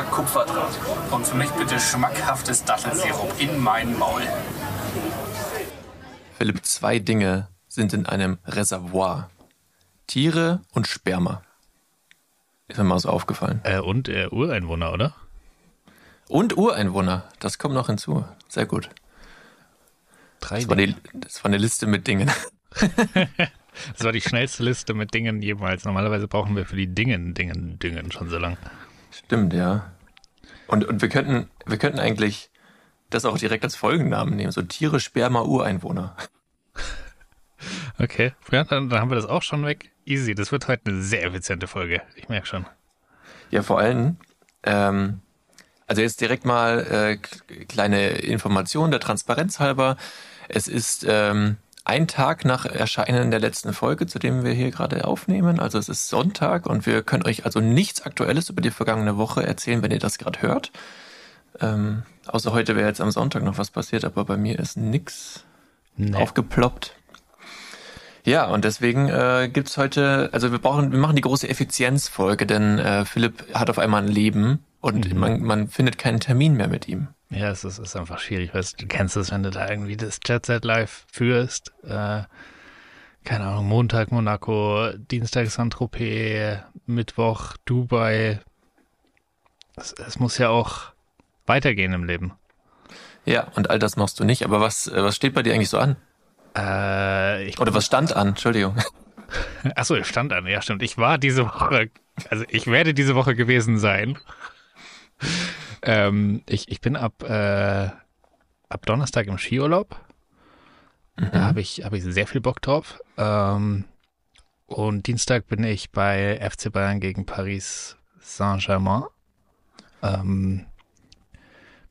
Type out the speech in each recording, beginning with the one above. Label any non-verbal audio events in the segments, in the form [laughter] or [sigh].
Meter Kupferdraht. Und für mich bitte schmackhaftes Dattelsirup in mein Maul. Philipp, zwei Dinge sind in einem Reservoir. Tiere und Sperma. Ist mir mal so aufgefallen. Äh, und äh, Ureinwohner, oder? Und Ureinwohner. Das kommt noch hinzu. Sehr gut. Drei Das war, die, das war eine Liste mit Dingen. [laughs] Das war die schnellste Liste mit Dingen jemals. Normalerweise brauchen wir für die Dingen, Dingen, Dingen schon so lang. Stimmt, ja. Und, und wir könnten, wir könnten eigentlich das auch direkt als Folgennamen nehmen. So Tiere, Sperma, Ureinwohner. [laughs] Okay, ja, dann, dann haben wir das auch schon weg. Easy, das wird heute eine sehr effiziente Folge. Ich merke schon. Ja, vor allem, ähm, also jetzt direkt mal äh, kleine Information der Transparenz halber. Es ist ähm, ein Tag nach Erscheinen der letzten Folge, zu dem wir hier gerade aufnehmen. Also es ist Sonntag und wir können euch also nichts Aktuelles über die vergangene Woche erzählen, wenn ihr das gerade hört. Ähm, außer heute wäre jetzt am Sonntag noch was passiert, aber bei mir ist nix Nee. aufgeploppt. Ja, und deswegen äh, gibt's heute, also wir brauchen, wir machen die große Effizienzfolge, denn äh, Philipp hat auf einmal ein Leben und man, man findet keinen Termin mehr mit ihm. Ja, es ist, ist einfach schwierig. Weißt, du kennst es, wenn du da irgendwie das Jet Set Live führst. Äh, keine Ahnung, Montag Monaco, Dienstag Saint-Tropez, Mittwoch Dubai. Es, es muss ja auch weitergehen im Leben. Ja, und all das machst du nicht. Aber was, äh, was steht bei dir eigentlich so an? Äh, Oder was stand an? Entschuldigung. [laughs] achso, es stand an. Ja, stimmt. Ich war diese Woche, also ich werde diese Woche gewesen sein. Ähm, ich, ich bin ab, äh, ab Donnerstag im Skiurlaub. Da habe ich, hab ich sehr viel Bock drauf. Ähm, und Dienstag bin ich bei FC Bayern gegen Paris Saint-Germain. Ähm,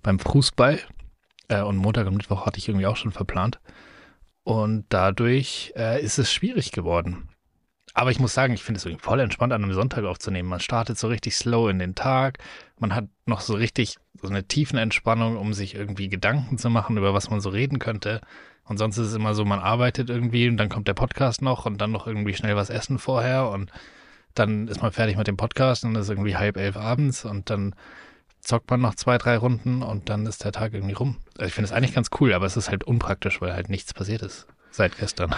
beim Fußball. Äh, und Montag und Mittwoch hatte ich irgendwie auch schon verplant. Und dadurch äh, ist es schwierig geworden. Aber ich muss sagen, ich finde es irgendwie voll entspannt, an einem Sonntag aufzunehmen. Man startet so richtig slow in den Tag. Man hat noch so richtig so eine tiefen Entspannung, um sich irgendwie Gedanken zu machen, über was man so reden könnte. Und sonst ist es immer so, man arbeitet irgendwie und dann kommt der Podcast noch und dann noch irgendwie schnell was essen vorher und dann ist man fertig mit dem Podcast und ist irgendwie halb elf abends und dann zockt man noch zwei, drei Runden und dann ist der Tag irgendwie rum. Also ich finde es eigentlich ganz cool, aber es ist halt unpraktisch, weil halt nichts passiert ist seit gestern.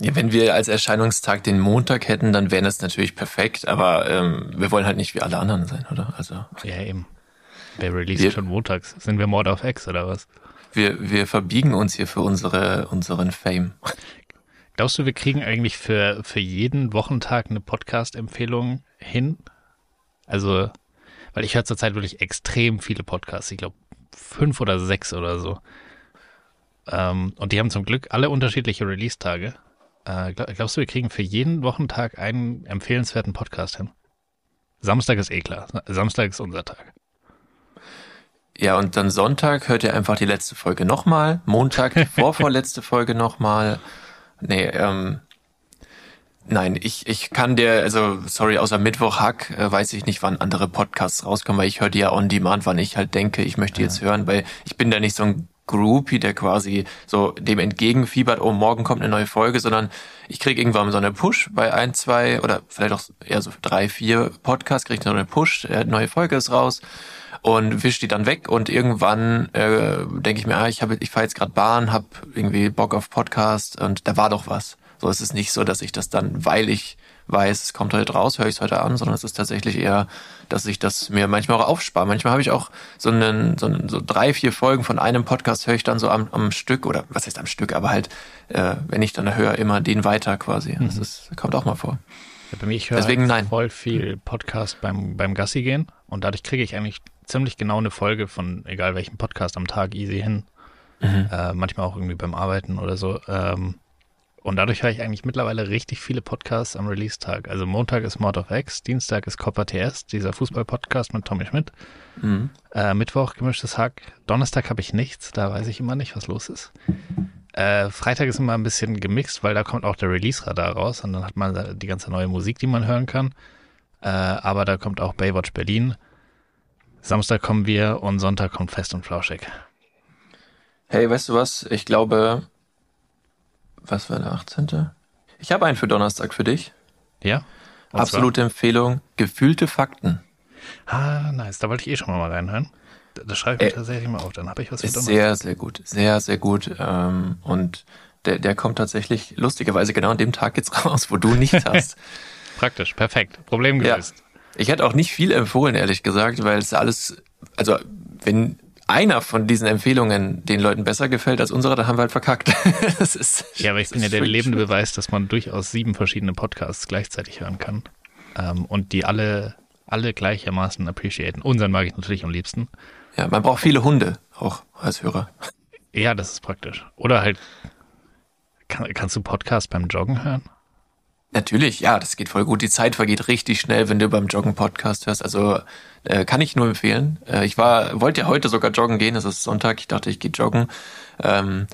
Ja, wenn wir als Erscheinungstag den Montag hätten, dann wäre das natürlich perfekt. Aber ähm, wir wollen halt nicht wie alle anderen sein, oder? Also Ja, eben. Wer release Wir- schon montags? Sind wir Mord auf X oder was? wir, wir verbiegen uns hier für unsere, unseren Fame. Glaubst du, wir kriegen eigentlich für, für jeden Wochentag eine Podcast-Empfehlung hin? Also, weil ich höre zurzeit wirklich extrem viele Podcasts. Ich glaube, fünf oder sechs oder so. Ähm, und die haben zum Glück alle unterschiedliche Release-Tage. Äh, glaub, glaubst du, wir kriegen für jeden Wochentag einen empfehlenswerten Podcast hin? Samstag ist eh klar. Samstag ist unser Tag. Ja, und dann Sonntag hört ihr einfach die letzte Folge nochmal. Montag die [laughs] vorvorletzte Folge nochmal. Nee, ähm, nein, ich, ich kann dir, also sorry, außer Mittwoch Hack äh, weiß ich nicht, wann andere Podcasts rauskommen, weil ich höre die ja on demand, wann ich halt denke, ich möchte jetzt hören, weil ich bin da nicht so ein Groupie, der quasi so dem entgegenfiebert, oh, morgen kommt eine neue Folge, sondern ich krieg irgendwann so eine Push bei ein, zwei oder vielleicht auch eher so drei, vier Podcasts, krieg ich so eine Push, äh, neue Folge ist raus und wisch die dann weg und irgendwann äh, denke ich mir, ah, ich habe ich fahre jetzt gerade Bahn, habe irgendwie Bock auf Podcast und da war doch was. So es ist nicht so, dass ich das dann, weil ich weiß, es kommt heute raus, höre ich es heute an, sondern es ist tatsächlich eher, dass ich das mir manchmal auch aufspare. Manchmal habe ich auch so einen, so, einen, so drei, vier Folgen von einem Podcast höre ich dann so am, am Stück oder was heißt am Stück, aber halt, äh, wenn ich dann höre, immer den weiter quasi. Das ist, kommt auch mal vor. Ja, bei mir, ich höre Deswegen nein. voll viel Podcast beim, beim Gassi gehen und dadurch kriege ich eigentlich ziemlich genau eine Folge von egal welchem Podcast am Tag easy hin. Äh, manchmal auch irgendwie beim Arbeiten oder so. Ähm, und dadurch höre ich eigentlich mittlerweile richtig viele Podcasts am Release-Tag. Also Montag ist Mord of X, Dienstag ist Copper TS, dieser Fußball-Podcast mit Tommy Schmidt. Mhm. Äh, Mittwoch gemischtes Hack. Donnerstag habe ich nichts, da weiß ich immer nicht, was los ist. Äh, Freitag ist immer ein bisschen gemixt, weil da kommt auch der Release-Radar raus und dann hat man die ganze neue Musik, die man hören kann. Äh, aber da kommt auch Baywatch Berlin. Samstag kommen wir und Sonntag kommt Fest und Flauschig. Hey, weißt du was? Ich glaube, was war der 18.? Ich habe einen für Donnerstag für dich. Ja? Absolute Empfehlung. Gefühlte Fakten. Ah, nice. Da wollte ich eh schon mal reinhören. Das schreibe ich äh, tatsächlich mal auf. Dann habe ich was für Ist sehr, sehr gut. Sehr, sehr gut. Ähm, und der, der kommt tatsächlich lustigerweise genau an dem Tag jetzt [laughs] raus, wo du nicht hast. [laughs] Praktisch, perfekt. Problem gelöst. Ja. Ich hätte auch nicht viel empfohlen, ehrlich gesagt, weil es alles, also wenn einer von diesen Empfehlungen den Leuten besser gefällt als unsere, dann haben wir halt verkackt. [laughs] das ist, ja, aber ich bin ja der lebende Beweis, dass man durchaus sieben verschiedene Podcasts gleichzeitig hören kann. Ähm, und die alle, alle gleichermaßen appreciaten. Unseren mag ich natürlich am liebsten. Ja, man braucht viele Hunde auch als Hörer. Ja, das ist praktisch. Oder halt, kann, kannst du Podcast beim Joggen hören? Natürlich, ja, das geht voll gut. Die Zeit vergeht richtig schnell, wenn du beim Joggen Podcast hörst. Also äh, kann ich nur empfehlen. Äh, ich war, wollte ja heute sogar joggen gehen. Es ist Sonntag. Ich dachte, ich gehe joggen. Ähm,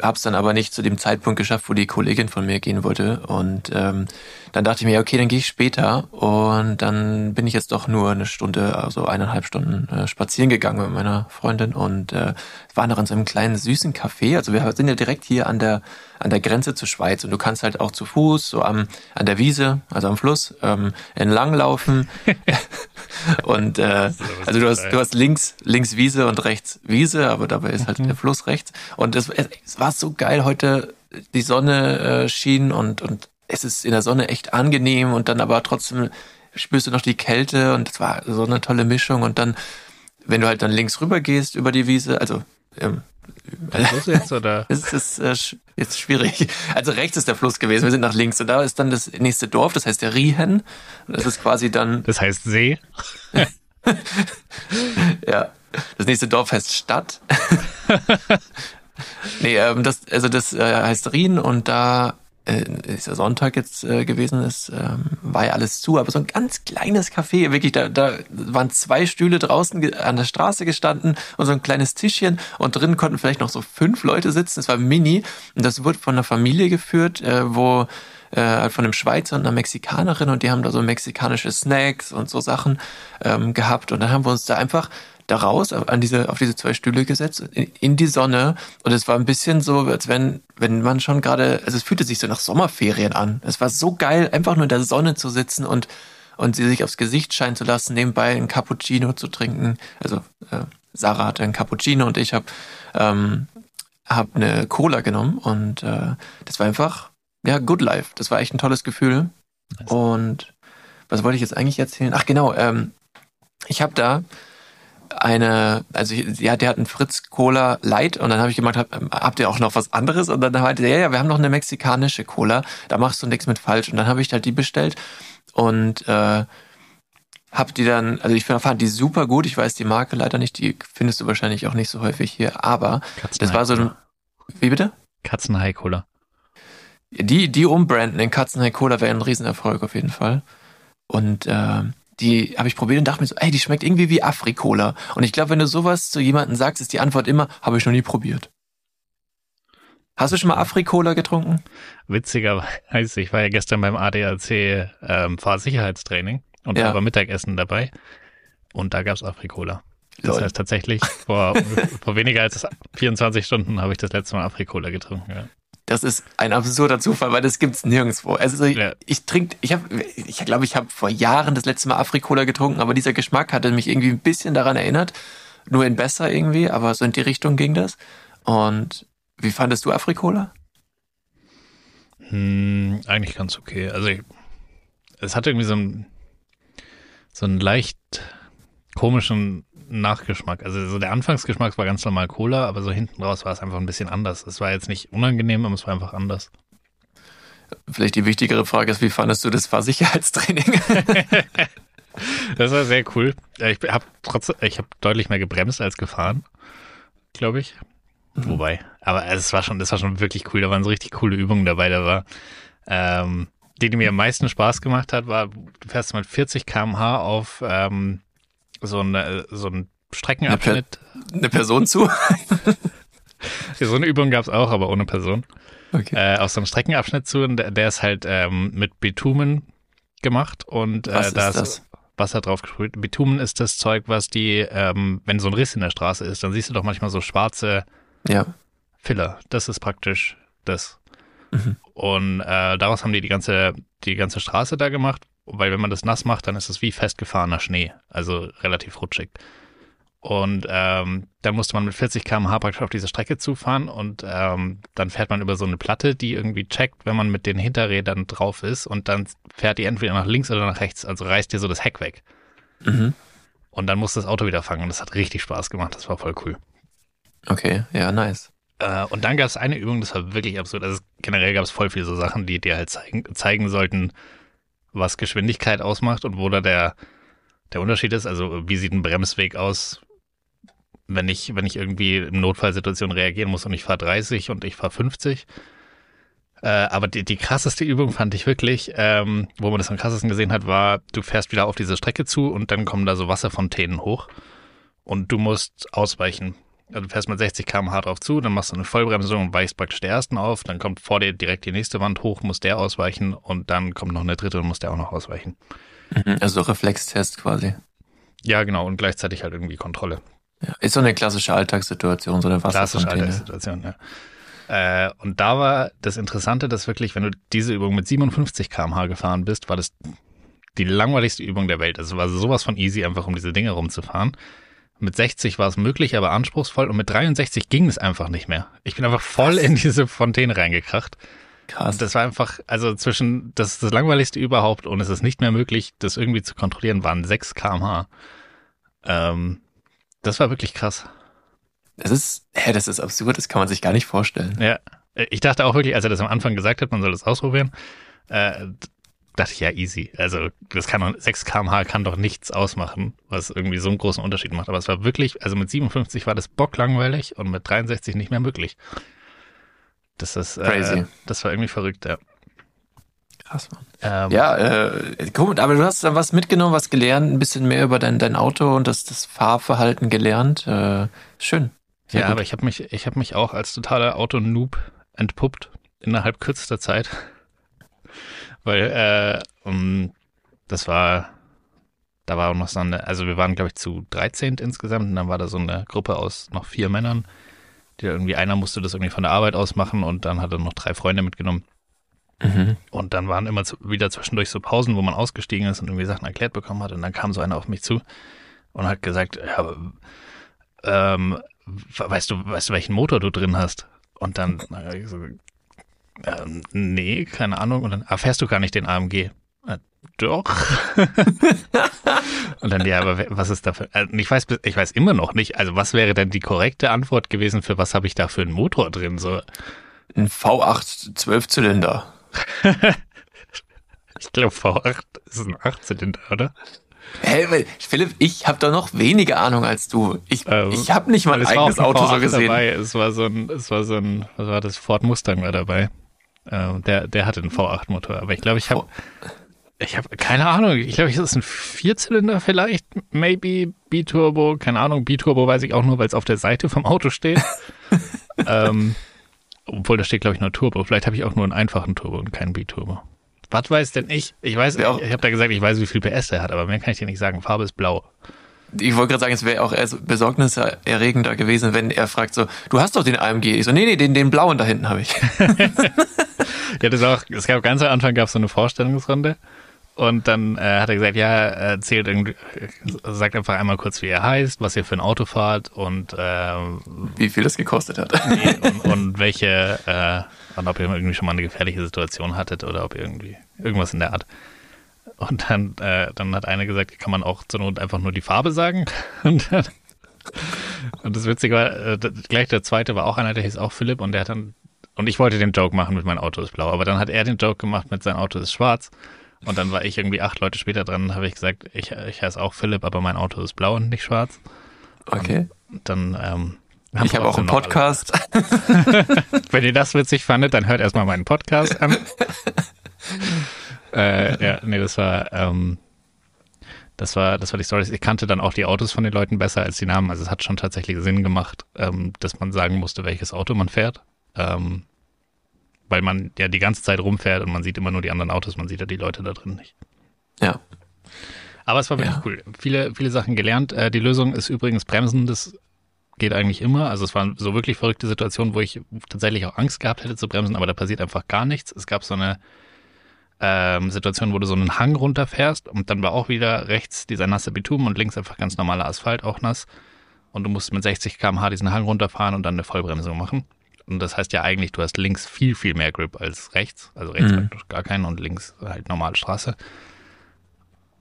hab's dann aber nicht zu dem Zeitpunkt geschafft, wo die Kollegin von mir gehen wollte. Und ähm, dann dachte ich mir, okay, dann gehe ich später. Und dann bin ich jetzt doch nur eine Stunde, also eineinhalb Stunden äh, spazieren gegangen mit meiner Freundin und äh, waren noch in so einem kleinen süßen Café. Also wir sind ja direkt hier an der an der Grenze zur Schweiz und du kannst halt auch zu Fuß so am an der Wiese, also am Fluss ähm, entlang laufen. [laughs] und äh, also du hast du hast links links Wiese und rechts Wiese, aber dabei ist halt mhm. der Fluss rechts. Und es, es war so geil heute. Die Sonne äh, schien und und es ist in der Sonne echt angenehm und dann aber trotzdem spürst du noch die Kälte und es war so eine tolle Mischung und dann wenn du halt dann links rüber gehst über die Wiese, also ähm, Fluss jetzt oder? [laughs] Es ist äh, jetzt schwierig. Also rechts ist der Fluss gewesen, wir sind nach links und da ist dann das nächste Dorf, das heißt der Riehen. Das ist quasi dann. [laughs] Das heißt See. [laughs] ja. Das nächste Dorf heißt Stadt. nee, ähm, das, also das äh, heißt Rien und da äh, ist ja Sonntag jetzt äh, gewesen ist, ähm, war ja alles zu, aber so ein ganz kleines Café, wirklich, da, da waren zwei Stühle draußen an der Straße gestanden und so ein kleines Tischchen und drin konnten vielleicht noch so fünf Leute sitzen, es war mini und das wurde von einer Familie geführt, äh, wo äh, von einem Schweizer und einer Mexikanerin und die haben da so mexikanische Snacks und so Sachen ähm, gehabt. Und dann haben wir uns da einfach da raus an diese, auf diese zwei Stühle gesetzt, in, in die Sonne. Und es war ein bisschen so, als wenn, wenn man schon gerade, also es fühlte sich so nach Sommerferien an. Es war so geil, einfach nur in der Sonne zu sitzen und, und sie sich aufs Gesicht scheinen zu lassen, nebenbei ein Cappuccino zu trinken. Also äh, Sarah hatte ein Cappuccino und ich habe ähm, hab eine Cola genommen und äh, das war einfach, ja, good life. Das war echt ein tolles Gefühl. Und was wollte ich jetzt eigentlich erzählen? Ach genau, ähm, ich habe da eine, also ja, der hat einen Fritz Cola Light und dann habe ich gemacht, hab, habt ihr auch noch was anderes? Und dann meinte er, ja, ja, wir haben noch eine mexikanische Cola, da machst du nichts mit falsch. Und dann habe ich halt die bestellt und äh, hab die dann, also ich fand die super gut. Ich weiß die Marke leider nicht, die findest du wahrscheinlich auch nicht so häufig hier, aber das war so ein, wie bitte? Katzenhai Cola. Die, die umbranden in Katzenhai Cola wäre ein Riesenerfolg auf jeden Fall. Und äh, die habe ich probiert und dachte mir so, ey, die schmeckt irgendwie wie Afrikola. Und ich glaube, wenn du sowas zu jemandem sagst, ist die Antwort immer, habe ich noch nie probiert. Hast du schon mal Afrikola getrunken? Witzigerweise, ich war ja gestern beim ADAC ähm, Fahrsicherheitstraining und ja. da war Mittagessen dabei und da gab's Afrikola. Das Lol. heißt tatsächlich, vor, [laughs] vor weniger als 24 Stunden habe ich das letzte Mal Afrikola getrunken. Ja. Das ist ein absurder Zufall, weil das gibt's nirgendwo. Also ja. ich trinke, ich habe, ich glaube, ich habe vor Jahren das letzte Mal Afrikola getrunken, aber dieser Geschmack hatte mich irgendwie ein bisschen daran erinnert, nur in besser irgendwie, aber so in die Richtung ging das. Und wie fandest du Afrikola? Hm, eigentlich ganz okay. Also ich, es hatte irgendwie so einen so einen leicht komischen Nachgeschmack. Also so der Anfangsgeschmack war ganz normal Cola, aber so hinten raus war es einfach ein bisschen anders. Es war jetzt nicht unangenehm, aber es war einfach anders. Vielleicht die wichtigere Frage ist, wie fandest du das Fahrsicherheitstraining? [laughs] das war sehr cool. Ich habe trotzdem, ich habe deutlich mehr gebremst als gefahren, glaube ich. Mhm. Wobei, aber es war schon, das war schon wirklich cool. Da waren so richtig coole Übungen dabei. Da war, ähm, die, die mir am meisten Spaß gemacht hat, war, du fährst mal 40 km/h auf ähm, so, eine, so ein Streckenabschnitt. Eine, per eine Person zu? [laughs] so eine Übung gab es auch, aber ohne Person. Okay. Äh, auf so einem Streckenabschnitt zu und der, der ist halt ähm, mit Bitumen gemacht und äh, da ist das? Wasser drauf gesprüht. Bitumen ist das Zeug, was die, ähm, wenn so ein Riss in der Straße ist, dann siehst du doch manchmal so schwarze ja. Filler. Das ist praktisch das. Mhm. Und äh, daraus haben die die ganze, die ganze Straße da gemacht weil wenn man das nass macht, dann ist es wie festgefahrener Schnee, also relativ rutschig. Und ähm, dann musste man mit 40 km/h praktisch auf diese Strecke zufahren und ähm, dann fährt man über so eine Platte, die irgendwie checkt, wenn man mit den Hinterrädern drauf ist und dann fährt die entweder nach links oder nach rechts, also reißt dir so das Heck weg. Mhm. Und dann muss das Auto wieder fangen und das hat richtig Spaß gemacht, das war voll cool. Okay, ja, nice. Äh, und dann gab es eine Übung, das war wirklich absurd. Also generell gab es voll viele so Sachen, die dir halt zeigen, zeigen sollten, was Geschwindigkeit ausmacht und wo da der, der Unterschied ist. Also wie sieht ein Bremsweg aus, wenn ich, wenn ich irgendwie in Notfallsituation reagieren muss und ich fahre 30 und ich fahre 50. Äh, aber die, die krasseste Übung fand ich wirklich, ähm, wo man das am krassesten gesehen hat, war, du fährst wieder auf diese Strecke zu und dann kommen da so Wasserfontänen hoch und du musst ausweichen. Du fährst mit 60 km/h drauf zu, dann machst du eine Vollbremsung und weichst praktisch der ersten auf, dann kommt vor dir direkt die nächste Wand hoch, muss der ausweichen und dann kommt noch eine dritte und muss der auch noch ausweichen. Mhm, Also Reflextest quasi. Ja, genau, und gleichzeitig halt irgendwie Kontrolle. Ja. Ist so eine klassische Alltagssituation, so eine Klassische Wasserfontäne. Alltagssituation, ja. Äh, und da war das Interessante, dass wirklich, wenn du diese Übung mit 57 km/h gefahren bist, war das die langweiligste Übung der Welt. Also war sowas von easy, einfach um diese Dinge rumzufahren. Mit 60 war es möglich, aber anspruchsvoll. Und mit 63 ging es einfach nicht mehr. Ich bin einfach voll in diese Fontäne reingekracht. Krass. Das war einfach, also zwischen, das ist das langweiligste überhaupt und es ist nicht mehr möglich, das irgendwie zu kontrollieren, waren 6 kmh. Ähm, das war wirklich krass. Das ist, hä, das ist absurd, das kann man sich gar nicht vorstellen. Ja. Ich dachte auch wirklich, als er das am Anfang gesagt hat, man soll das ausprobieren, äh, dachte ich, ja, easy. Also, das kann doch, 6 kmh kann doch nichts ausmachen, was irgendwie so einen großen Unterschied macht. Aber es war wirklich, also mit 57 war das bocklangweilig und mit 63 nicht mehr möglich. Das ist, äh, Crazy. das war irgendwie verrückt, ja. Krass, Mann. Ähm, Ja, äh, gut, aber du hast dann was mitgenommen, was gelernt, ein bisschen mehr über dein, dein Auto und das, das Fahrverhalten gelernt. Äh, schön. Sehr ja, gut. aber ich habe mich, ich habe mich auch als totaler Autonoob entpuppt innerhalb kürzester Zeit, weil äh, um, das war, da war auch noch so eine, also wir waren glaube ich zu 13 insgesamt und dann war da so eine Gruppe aus noch vier Männern, die irgendwie einer musste das irgendwie von der Arbeit aus machen und dann hat er noch drei Freunde mitgenommen Mhm. und dann waren immer wieder zwischendurch so Pausen, wo man ausgestiegen ist und irgendwie Sachen erklärt bekommen hat. Und dann kam so einer auf mich zu und hat gesagt, ja, ähm, we- weißt du, weißt du, welchen Motor du drin hast? Und dann so, ähm, nee, keine Ahnung. Und dann erfährst du gar nicht den AMG. Äh, doch. [laughs] und dann, ja, aber was ist dafür? Äh, ich weiß, ich weiß immer noch nicht. Also, was wäre denn die korrekte Antwort gewesen für was habe ich da für einen Motor drin? So, Ein V8 Zwölfzylinder. [laughs] ich glaube, V8 ist ein 18, oder? Hä, weil, Philipp, ich habe da noch weniger Ahnung als du. Ich, Ähm, ich habe nicht mal ein eigenes Auto so V8 gesehen. Dabei. Es war so ein, es war so ein, was war das? Ford Mustang war dabei. Ähm, der, der hatte einen V8-Motor. Aber ich glaube, ich habe, ich habe keine Ahnung. Ich glaube, es ist ein Vierzylinder vielleicht, maybe B-Turbo. Keine Ahnung. B-Turbo weiß ich auch nur, weil es auf der Seite vom Auto steht. [laughs] ähm, obwohl da steht, glaube ich, nur Turbo. Vielleicht habe ich auch nur einen einfachen Turbo und keinen B-Turbo. Was weiß denn ich? Ich weiß, Ja, ich, ich habe da gesagt, ich weiß, wie viel PS der hat, aber mehr kann ich dir nicht sagen. Farbe ist blau. Ich wollte gerade sagen, es wäre auch besorgniserregender gewesen, wenn er fragt so, du hast doch den AMG. Ich so, nee, nee, den, den blauen da hinten habe ich. [laughs] Ja, das auch, es gab ganz am Anfang gab es so eine Vorstellungsrunde und dann äh, hat er gesagt, ja, er erzählt irgendwie, äh, sagt einfach einmal kurz, wie er heißt, was ihr für ein Auto fahrt und, ähm, Wie viel das gekostet hat. [laughs] nee, und, und welche, äh, und ob ihr irgendwie schon mal eine gefährliche Situation hattet oder ob ihr irgendwie irgendwas in der Art. Und dann, äh, dann hat einer gesagt, kann man auch zur Not einfach nur die Farbe sagen. [laughs] Und, dann, und das Witzige war, äh, gleich der zweite war auch einer, der hieß auch Philipp und der hat dann, und ich wollte den Joke machen mit mein Auto ist blau, aber dann hat er den Joke gemacht mit sein Auto ist schwarz. Und dann war ich irgendwie acht Leute später dran, habe ich gesagt, ich, ich heiße auch Philipp, aber mein Auto ist blau und nicht schwarz. Okay. Und dann, ähm, haben Ich habe auch einen Podcast. [laughs] wenn ihr das witzig fandet, dann hört erstmal meinen Podcast an. [laughs] äh, ja, nee, das war, ähm, das war, das war die Story. Ich kannte dann auch die Autos von den Leuten besser als die Namen. Also es hat schon tatsächlich Sinn gemacht, ähm, dass man sagen musste, welches Auto man fährt. Ähm, weil man ja die ganze Zeit rumfährt und man sieht immer nur die anderen Autos, man sieht ja die Leute da drin nicht. Ja. Aber es war wirklich Ja. cool. Viele, viele Sachen gelernt. Äh, die Lösung ist übrigens Bremsen. Das geht eigentlich immer. Also es waren so wirklich verrückte Situationen, wo ich tatsächlich auch Angst gehabt hätte zu bremsen, aber da passiert einfach gar nichts. Es gab so eine, ähm, Situation, wo du so einen Hang runterfährst und dann war auch wieder rechts dieser nasse Bitumen und links einfach ganz normaler Asphalt, auch nass. Und du musst mit 60 km/h diesen Hang runterfahren und dann eine Vollbremsung machen. Und das heißt ja eigentlich, du hast links viel, viel mehr Grip als rechts. Also rechts Mhm. halt gar keinen und links halt normale Straße.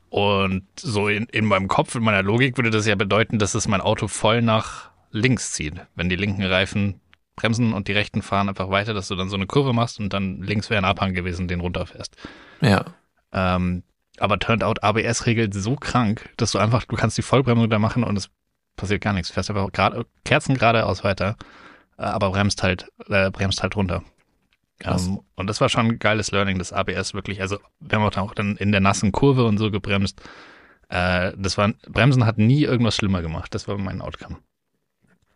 Und so in, in meinem Kopf, in meiner Logik würde das ja bedeuten, dass es mein Auto voll nach links zieht. Wenn die linken Reifen bremsen und die rechten fahren einfach weiter, dass du dann so eine Kurve machst und dann links wäre ein Abhang gewesen, den runterfährst. Ja. Ähm, aber turned out, ABS regelt so krank, dass du einfach, du kannst die Vollbremsung da machen und es passiert gar nichts. Du fährst einfach gerade, Kerzen geradeaus weiter, äh, aber bremst halt, äh, bremst halt runter. Krass. Ähm, und das war schon ein geiles Learning, das ABS wirklich, also wir haben auch dann in der nassen Kurve und so gebremst. Äh, das war, Bremsen hat nie irgendwas schlimmer gemacht. Das war mein Outcome.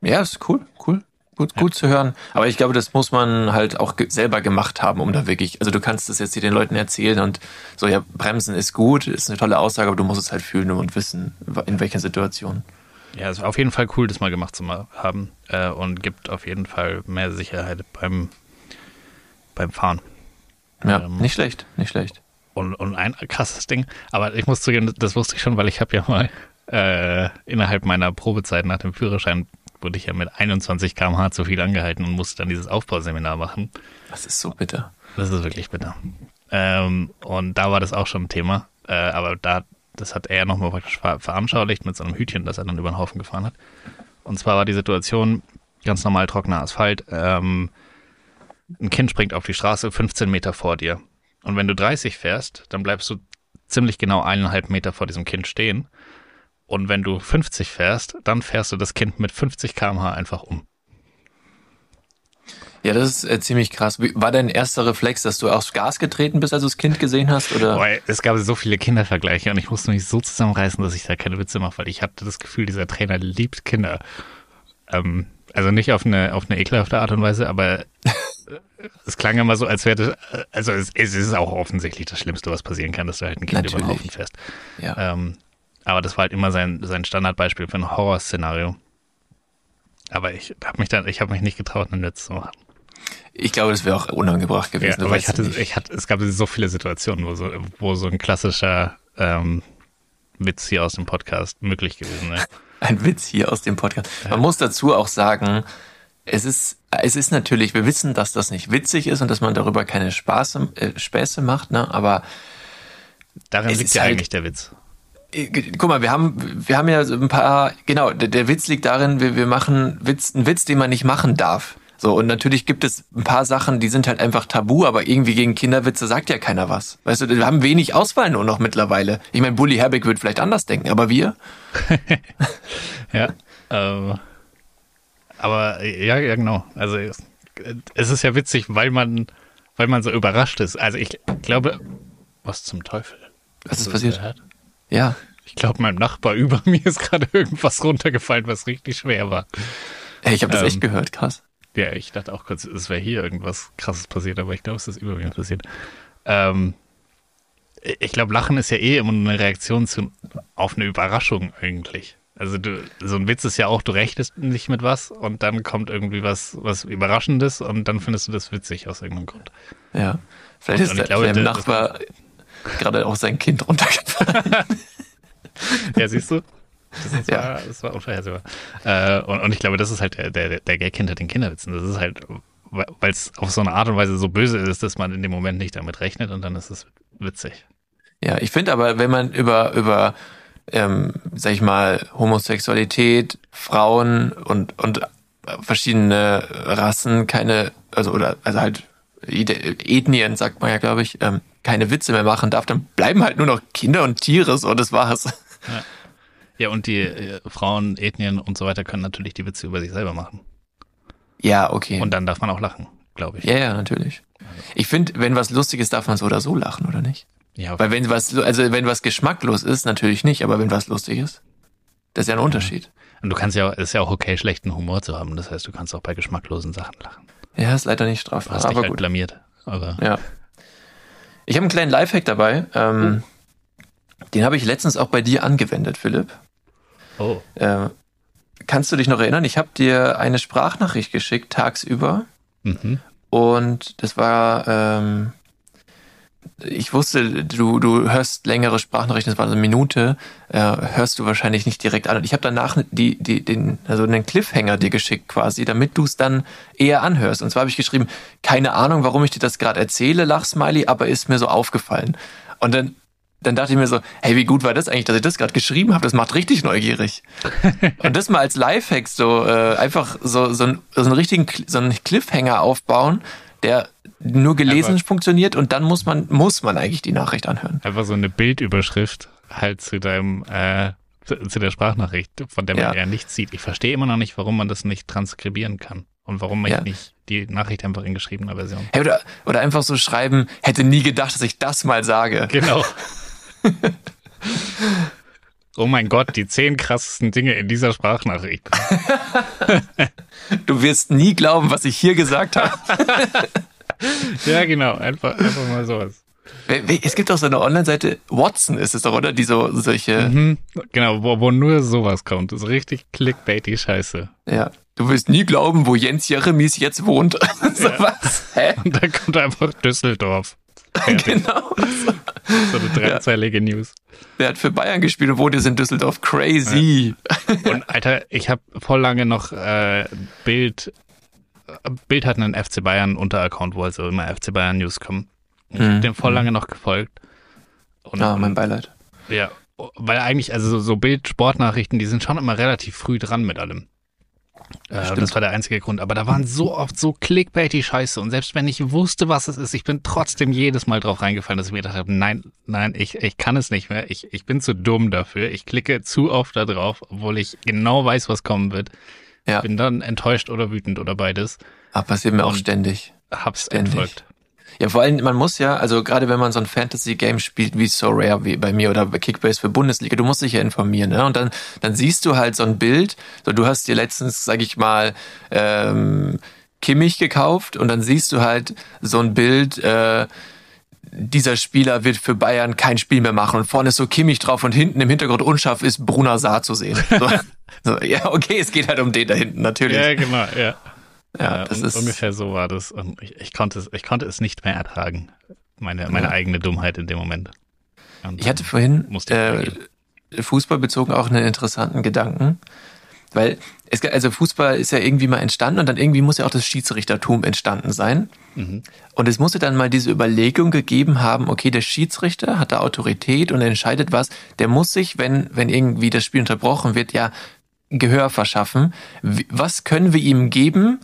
Ja, ist cool, cool. Gut, gut zu hören. Aber ich glaube, das muss man halt auch ge selber gemacht haben, um da wirklich, also du kannst das jetzt hier den Leuten erzählen und so, ja, Bremsen ist gut, ist eine tolle Aussage, aber du musst es halt fühlen und wissen, in welcher Situation. Ja, es war auf jeden Fall cool, das mal gemacht zu haben äh, und gibt auf jeden Fall mehr Sicherheit beim, beim Fahren. Ja, Ähm. nicht schlecht, nicht schlecht. Und, und ein krasses Ding, aber ich muss zugeben, das wusste ich schon, weil ich habe ja mal äh, innerhalb meiner Probezeit nach dem Führerschein wurde ich ja mit 21 km/h zu viel angehalten und musste dann dieses Aufbauseminar machen. Das ist so bitter. Das ist wirklich bitter. Ähm, und da war das auch schon ein Thema, äh, aber da, das hat er nochmal praktisch ver veranschaulicht mit so einem Hütchen, das er dann über den Haufen gefahren hat. Und zwar war die Situation ganz normal trockener Asphalt. Ähm, ein Kind springt auf die Straße 15 Meter vor dir. Und wenn du 30 fährst, dann bleibst du ziemlich genau eineinhalb Meter vor diesem Kind stehen. Und wenn du 50 fährst, dann fährst du das Kind mit 50 km/h einfach um. Ja, das ist äh, ziemlich krass. Wie- War dein erster Reflex, dass du aufs Gas getreten bist, als du das Kind gesehen hast? Oder? Boah, es gab so viele Kindervergleiche und ich musste mich so zusammenreißen, dass ich da keine Witze mache, weil ich hatte das Gefühl, dieser Trainer liebt Kinder. Ähm, also nicht auf eine, auf eine ekelhafte Art und Weise, aber äh, es klang immer so, als wäre das, äh, also es, es ist auch offensichtlich das Schlimmste, was passieren kann, dass du halt ein Kind über den Natürlich. Haufen fährst. Ja. Ähm, aber das war halt immer sein, sein Standardbeispiel für ein Horrorszenario. Aber ich habe mich dann, ich habe mich nicht getraut, einen Witz zu machen. Ich glaube, das wäre auch unangebracht gewesen. Ja, aber ich hatte, nicht. ich hatte, es gab so viele Situationen, wo so, wo so ein klassischer ähm, Witz hier aus dem Podcast möglich gewesen wäre. [laughs] Ein Witz hier aus dem Podcast. Man muss dazu auch sagen, es ist, es ist natürlich, wir wissen, dass das nicht witzig ist und dass man darüber keine Spaße, äh, Späße macht, ne? aber Darin liegt ja halt- eigentlich der Witz. Guck mal, wir haben, wir haben ja ein paar, genau, der, der Witz liegt darin, wir, wir machen Witz, einen Witz, den man nicht machen darf. So, und natürlich gibt es ein paar Sachen, die sind halt einfach tabu, aber irgendwie gegen Kinderwitze sagt ja keiner was. Weißt du, wir haben wenig Auswahl nur noch mittlerweile. Ich meine, Bully Herbig wird vielleicht anders denken, aber wir? [laughs] Ja. Ähm, aber ja, ja, genau. Also es, ist ja witzig, weil man, weil man so überrascht ist. Also ich glaube, was zum Teufel? Was ist passiert? gehört? Ja. Ich glaube, meinem Nachbar über [laughs] mir ist gerade irgendwas runtergefallen, was richtig schwer war. Ey, ich habe das Ähm, echt gehört, krass. Ja, ich dachte auch kurz, es wäre hier irgendwas krasses passiert, aber ich glaube, es ist über mir passiert. Ähm, ich glaube, Lachen ist ja eh immer eine Reaktion zu, auf eine Überraschung eigentlich. Also du, so ein Witz ist ja auch, du rechnest nicht mit was und dann kommt irgendwie was, was Überraschendes und dann findest du das witzig aus irgendeinem Grund. Ja. Vielleicht Und- ist und der, glaube, der Nachbar gerade auch sein Kind runtergefallen. [laughs] Ja, siehst du? Das, ist, Ja. war, das war unvorhersehbar. Äh, und, und ich glaube, das ist halt der, der, der Gag hinter den Kinderwitzen. Das ist halt, weil es auf so eine Art und Weise so böse ist, dass man in dem Moment nicht damit rechnet und dann ist es witzig. Ja, ich finde aber, wenn man über, über, ähm, sag ich mal, Homosexualität, Frauen und, und verschiedene Rassen keine, also, oder, also halt Ethnien, sagt man ja, glaube ich, ähm, keine Witze mehr machen darf, dann bleiben halt nur noch Kinder und Tiere, so, das war's. Ja, und die äh, Frauen, Ethnien und so weiter können natürlich die Witze über sich selber machen. Ja, okay. Und dann darf man auch lachen, glaube ich. ja, ja, natürlich. Ich finde, wenn was lustig ist, darf man so oder so lachen, oder nicht? Ja, Weil wenn was, also wenn was geschmacklos ist, natürlich nicht, aber wenn was lustig ist, das ist ja ein Unterschied. und du kannst ja, es ist ja auch okay, schlechten Humor zu haben. Das heißt, du kannst auch bei geschmacklosen Sachen lachen. Ja, ist leider nicht Du strafbar, hast dich aber halt gut. blamiert. Aber Ja. Ich habe einen kleinen Lifehack dabei. Ähm, Den habe ich letztens auch bei dir angewendet, Philipp. oh, Äh, kannst du dich noch erinnern? Ich habe dir eine Sprachnachricht geschickt tagsüber mhm. und das war, ähm, ich wusste, du, du hörst längere Sprachnachrichten, das war so eine Minute, äh, hörst du wahrscheinlich nicht direkt an. Und ich habe danach die, die, den, also einen Cliffhanger dir geschickt quasi, damit du es dann eher anhörst. Und zwar habe ich geschrieben, keine Ahnung, warum ich dir das gerade erzähle, Lachsmiley, aber ist mir so aufgefallen. Und dann, dann dachte ich mir so, hey, wie gut war das eigentlich, dass ich das gerade geschrieben habe? Das macht richtig neugierig. [laughs] Und das mal als Lifehack so äh, einfach so, so, ein, so einen richtigen so einen Cliffhanger aufbauen, der nur gelesen einfach, funktioniert und dann muss man, muss man eigentlich die Nachricht anhören. Einfach so eine Bildüberschrift halt zu deinem, äh, zu, der Sprachnachricht, von der man ja. eher nichts sieht. Ich verstehe immer noch nicht, warum man das nicht transkribieren kann. Und warum ich ja. nicht die Nachricht einfach in geschriebener Version. Hey, oder, oder einfach so schreiben, hätte nie gedacht, dass ich das mal sage. Genau. [laughs] oh mein Gott, die zehn krassesten Dinge in dieser Sprachnachricht. [laughs] du wirst nie glauben, was ich hier gesagt habe. [laughs] ja, genau. Einfach, einfach mal sowas. Es gibt auch so eine Online-Seite, Watson ist es doch, oder? Die so solche. Mhm, genau, wo, wo nur sowas kommt. Das ist richtig clickbaity Scheiße. Ja. Du wirst nie glauben, wo Jens Jeremies jetzt wohnt. [laughs] so ja. was? Hä? Und dann kommt einfach Düsseldorf. [laughs] genau. So eine dreizeilige ja. News. Wer hat für Bayern gespielt und wohnt jetzt in Düsseldorf? Crazy. Ja. Und Alter, ich habe voll lange noch äh, Bild Bild hat einen FC Bayern Unteraccount, wo also immer FC Bayern News kommen. Ich mhm. dem voll lange noch gefolgt. Und, ah, mein Beileid. Ja, weil eigentlich, also so, so Bild-Sportnachrichten, die sind schon immer relativ früh dran mit allem. Äh, das war der einzige Grund. Aber da waren so oft so clickbaity Scheiße. Und selbst wenn ich wusste, was es ist, ich bin trotzdem jedes Mal drauf reingefallen, dass ich mir gedacht habe, nein, nein, ich, ich kann es nicht mehr. Ich, ich bin zu dumm dafür. Ich klicke zu oft da drauf, obwohl ich genau weiß, was kommen wird. Ja. Bin dann enttäuscht oder wütend oder beides. Ah, passiert mir auch ständig. Hab's ständig. entfolgt. Ja, vor allem, man muss ja, also gerade wenn man so ein Fantasy-Game spielt wie So Rare, wie bei mir oder bei Kickbase für Bundesliga, du musst dich ja informieren, ne? Und dann, dann siehst du halt so ein Bild, so du hast dir letztens, sag ich mal, ähm, Kimmich gekauft und dann siehst du halt so ein Bild, äh, dieser Spieler wird für Bayern kein Spiel mehr machen und vorne ist so Kimmich drauf und hinten im Hintergrund unscharf ist Bruna Saar zu sehen. So, [laughs] so, ja, okay, es geht halt um den da hinten, natürlich. Ja, genau, ja. Ja, das ist ungefähr so war das und ich, ich, konnte es, ich konnte es nicht mehr ertragen. Meine, meine ja. eigene Dummheit in dem Moment. Und ich hatte vorhin äh, Fußball bezogen auch einen interessanten Gedanken. Weil es, also Fußball ist ja irgendwie mal entstanden und dann irgendwie muss ja auch das Schiedsrichtertum entstanden sein. Mhm. Und es musste dann mal diese Überlegung gegeben haben, okay, der Schiedsrichter hat da Autorität und entscheidet was, der muss sich, wenn, wenn irgendwie das Spiel unterbrochen wird, ja Gehör verschaffen. Was können wir ihm geben,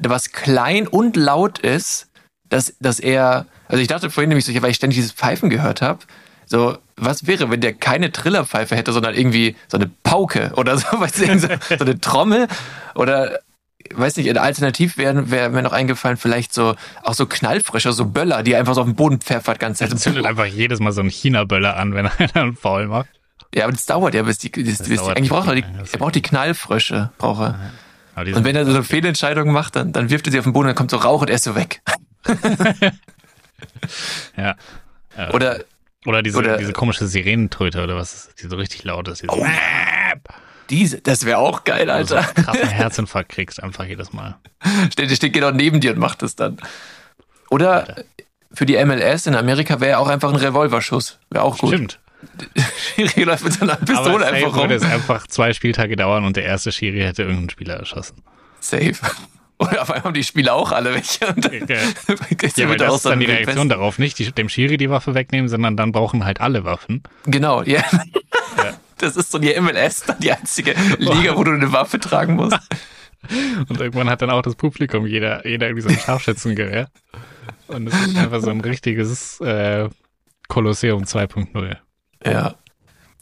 was klein und laut ist, dass, dass er, also ich dachte vorhin nämlich so, weil ich ständig dieses Pfeifen gehört habe, so, was wäre, wenn der keine Trillerpfeife hätte, sondern irgendwie so eine Pauke oder [laughs] so, weißt du, so, so eine Trommel oder weiß nicht, alternativ wäre wär mir noch eingefallen, vielleicht so auch so Knallfrösche, so Böller, die einfach so auf den Boden pfeffert ganz Zeit. zündet einfach jedes Mal so einen China-Böller an, wenn einer [laughs] einen Faul macht. Ja, aber das dauert ja, bis die, bis, bis die eigentlich braucht er die, er braucht die Knallfrösche, braucht er. Und wenn er so eine Fehlentscheidung macht, dann, dann wirft er sie auf den Boden, dann kommt so Rauch und er ist so weg. [laughs] ja. Oder oder diese, oder, diese komische Sirenentröte oder was, die so richtig laut ist. Oh, diese, das wäre auch geil, Alter. Also krassen Herzinfarkt kriegst einfach jedes Mal. Steht, steht genau neben dir und macht das dann. Oder für die MLS in Amerika wäre auch einfach ein Revolverschuss. Wäre auch gut. Stimmt. Schiri läuft mit seiner Pistole Aber einfach rum. würde es einfach zwei Spieltage dauern und der erste Schiri hätte irgendeinen Spieler erschossen. Safe. Und auf einmal haben die Spieler auch alle welche. Und ja, ja weil das ist dann die Reaktion fest. darauf. Nicht die, dem Schiri die Waffe wegnehmen, sondern dann brauchen halt alle Waffen. Genau, ja. ja. Das ist so die MLS, die einzige Liga, wo du eine Waffe tragen musst. Und irgendwann hat dann auch das Publikum jeder, jeder irgendwie so ein Scharfschützengewehr. Und es ist einfach so ein richtiges äh, Kolosseum 2.0. Ja.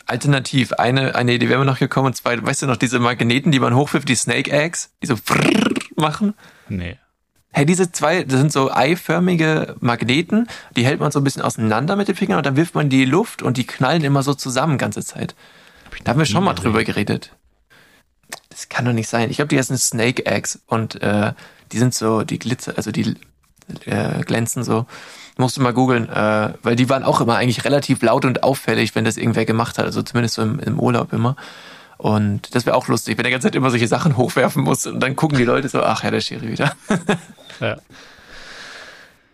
Alternativ, eine, eine Idee wäre mir noch gekommen, und zwar, weißt du noch, diese Magneten, die man hochwirft, die Snake Eggs, die so machen? Nee. Hey, diese zwei, das sind so eiförmige Magneten, die hält man so ein bisschen auseinander mit den Fingern und dann wirft man die Luft und die knallen immer so zusammen ganze Zeit. Da haben wir schon mal drüber geredet. Das kann doch nicht sein. Ich glaube, die heißen Snake Eggs und äh, die sind so, die glitzer, also die äh, glänzen so. Musst du mal googeln, äh, weil die waren auch immer eigentlich relativ laut und auffällig, wenn das irgendwer gemacht hat. Also zumindest so im, im Urlaub immer. Und das wäre auch lustig, wenn der ganze Zeit immer solche Sachen hochwerfen muss und dann gucken die Leute so, ach ja, der Schiri wieder. [laughs] ja.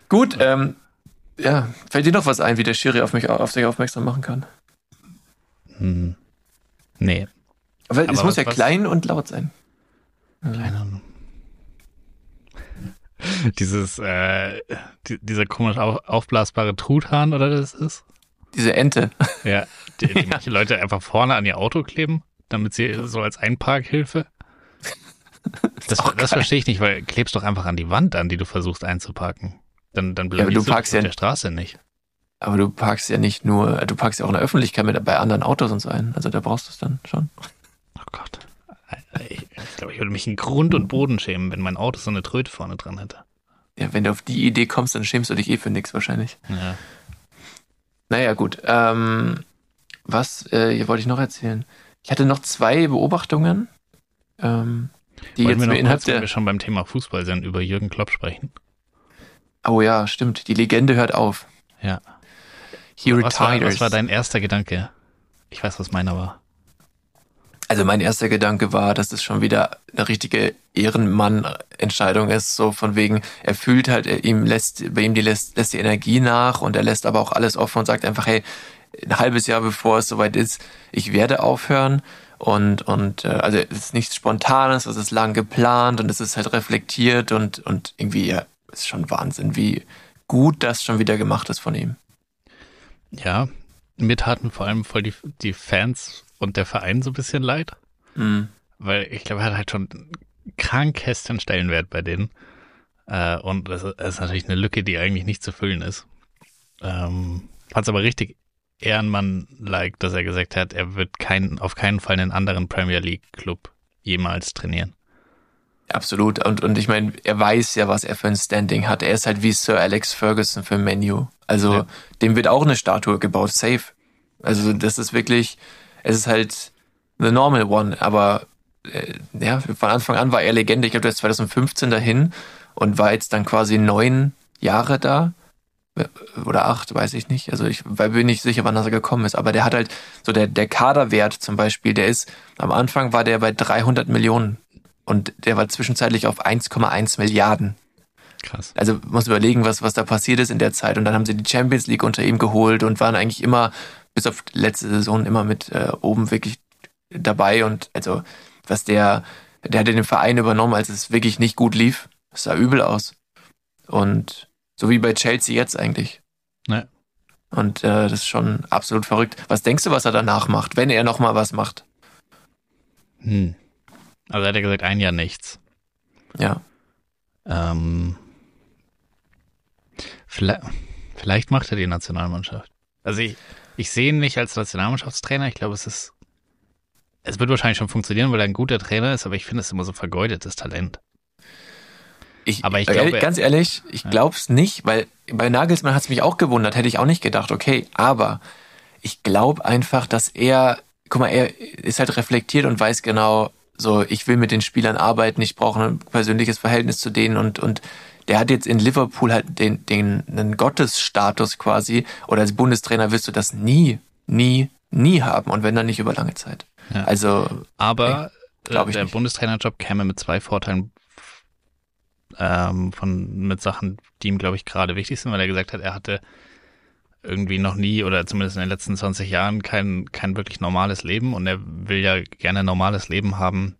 Gut, ähm, ja, fällt dir noch was ein, wie der Schiri auf mich auf sich aufmerksam machen kann? Hm. Nee. Aber, es Aber muss was- ja was- klein und laut sein. Keine Ahnung. [laughs] Dieses, äh, die, dieser komisch auf, aufblasbare Truthahn oder das ist? Diese Ente. [laughs] Ja, die, die manche Leute einfach vorne an ihr Auto kleben, damit sie so als Einparkhilfe. Das, auch das geil. verstehe ich nicht, weil klebst doch einfach an die Wand an, die du versuchst einzuparken. Dann, dann aber du blamierst parkst auf ja- der Straße nicht. Aber du parkst ja nicht nur, du parkst ja auch in der Öffentlichkeit mit bei anderen Autos und so ein. Also da brauchst du es dann schon. Oh Gott. Ich, ich glaube, ich würde mich in Grund und Boden schämen, wenn mein Auto so eine Tröte vorne dran hätte. Ja, wenn du auf die Idee kommst, dann schämst du dich eh für nichts wahrscheinlich. Ja. Naja, gut. Ähm, was äh, hier wollte ich noch erzählen? Ich hatte noch zwei Beobachtungen, ähm, die Wollen jetzt wir noch innerhalb kurz, wenn der. wir schon beim Thema Fußball sind, über Jürgen Klopp sprechen? Oh ja, stimmt. Die Legende hört auf. Ja. He Was war, retires. was war dein erster Gedanke? Ich weiß, was meiner war. Also mein erster Gedanke war, dass es schon wieder eine richtige Ehrenmann-Entscheidung ist, so von wegen, er fühlt halt, er, ihm lässt, bei ihm die lässt, lässt die Energie nach und er lässt aber auch alles offen und sagt einfach, hey, ein halbes Jahr bevor es soweit ist, ich werde aufhören und und äh, also es ist nichts Spontanes, es ist lang geplant und es ist halt reflektiert und und irgendwie ja, ist schon Wahnsinn, wie gut das schon wieder gemacht ist von ihm. Ja, mir taten vor allem voll die, die Fans und der Verein so ein bisschen leid, Mhm. weil ich glaube, er hat halt schon krankhesten Stellenwert bei denen. Äh, und das ist, das ist natürlich eine Lücke, die eigentlich nicht zu füllen ist. Ähm, Fand es aber richtig Ehrenmann-like, dass er gesagt hat, er wird kein, auf keinen Fall einen anderen Premier League-Club jemals trainieren. Absolut. Und, und ich meine, er weiß ja, was er für ein Standing hat. Er ist halt wie Sir Alex Ferguson für Menu. Also Ja. dem wird auch eine Statue gebaut, safe. Also das ist wirklich, es ist halt the normal one, aber äh, ja, von Anfang an war er Legende. Ich glaube, der ist 2015 dahin und war jetzt dann quasi neun Jahre da. Oder acht, weiß ich nicht. Also ich bin nicht sicher, wann er gekommen ist. Aber der hat halt so der, der Kaderwert zum Beispiel, der ist, am Anfang war der bei 300 Millionen und der war zwischenzeitlich auf 1,1 Milliarden. Krass. Also muss überlegen, was, was da passiert ist in der Zeit. Und dann haben sie die Champions League unter ihm geholt und waren eigentlich immer, bis auf letzte Saison, immer mit äh, oben wirklich dabei. Und also, was der, der hat den Verein übernommen, als es wirklich nicht gut lief. Es sah übel aus. Und so wie bei Chelsea jetzt eigentlich. Ne. Und äh, das ist schon absolut verrückt. Was denkst du, was er danach macht, wenn er nochmal was macht? Hm. Also er hat ja gesagt, ein Jahr nichts. Ja. Ähm, vielleicht, vielleicht macht er die Nationalmannschaft. Also ich, ich sehe ihn nicht als Nationalmannschaftstrainer. Ich glaube, es ist, es wird wahrscheinlich schon funktionieren, weil er ein guter Trainer ist, aber ich finde es immer so vergeudetes Talent. Ich, Aber ich äh, glaube- ganz ehrlich, ich Ja. glaub's nicht, weil bei Nagelsmann hat's mich auch gewundert, hätte ich auch nicht gedacht, okay, aber ich glaube einfach, dass er, guck mal, er ist halt reflektiert und weiß genau, so, ich will mit den Spielern arbeiten, ich brauche ein persönliches Verhältnis zu denen und, und der hat jetzt in Liverpool halt den, den, einen Gottesstatus quasi oder als Bundestrainer wirst du das nie, nie, nie haben und wenn dann nicht über lange Zeit. Ja. Also, Aber glaub äh, ich der nicht. Bundestrainerjob käme mit zwei Vorteilen ähm, von mit Sachen, die ihm, glaube ich, gerade wichtig sind, weil er gesagt hat, er hatte irgendwie noch nie oder zumindest in den letzten 20 Jahren kein, kein wirklich normales Leben und er will ja gerne ein normales Leben haben,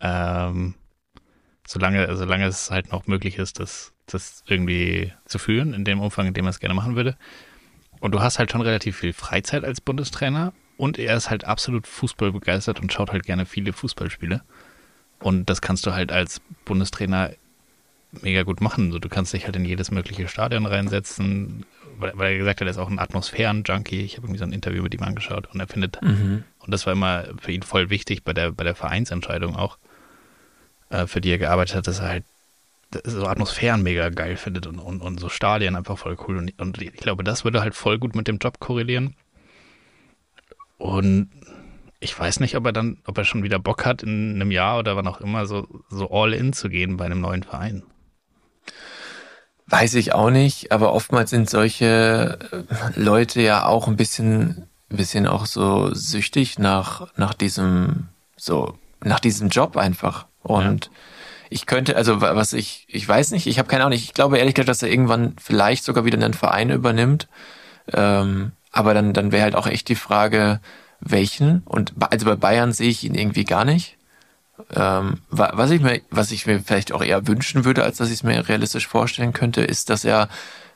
ähm, solange, solange es halt noch möglich ist, das, das irgendwie zu führen, in dem Umfang, in dem er es gerne machen würde. Und du hast halt schon relativ viel Freizeit als Bundestrainer und er ist halt absolut Fußball begeistert und schaut halt gerne viele Fußballspiele. Und das kannst du halt als Bundestrainer mega gut machen. So, du kannst dich halt in jedes mögliche Stadion reinsetzen, weil, weil er gesagt hat, er ist auch ein Atmosphären-Junkie. Ich habe irgendwie so ein Interview mit ihm angeschaut und er findet, mhm. und das war immer für ihn voll wichtig bei der, bei der Vereinsentscheidung auch, äh, für die er gearbeitet hat, dass er halt so Atmosphären mega geil findet und, und, und so Stadien einfach voll cool. Und, und ich glaube, das würde halt voll gut mit dem Job korrelieren. Und ich weiß nicht, ob er dann, ob er schon wieder Bock hat, in einem Jahr oder wann auch immer so, so all in zu gehen bei einem neuen Verein. Weiß ich auch nicht, aber oftmals sind solche äh, Leute ja auch ein bisschen, bisschen auch so süchtig nach, nach diesem, so, nach diesem Job einfach. Und ich könnte, also was ich, ich weiß nicht, ich habe keine Ahnung, ich glaube ehrlich gesagt, dass er irgendwann vielleicht sogar wieder einen Verein übernimmt. Ähm, aber dann, dann wäre halt auch echt die Frage, welchen. Und also bei Bayern sehe ich ihn irgendwie gar nicht. Ähm, was ich mir, was ich mir vielleicht auch eher wünschen würde, als dass ich es mir realistisch vorstellen könnte, ist, dass er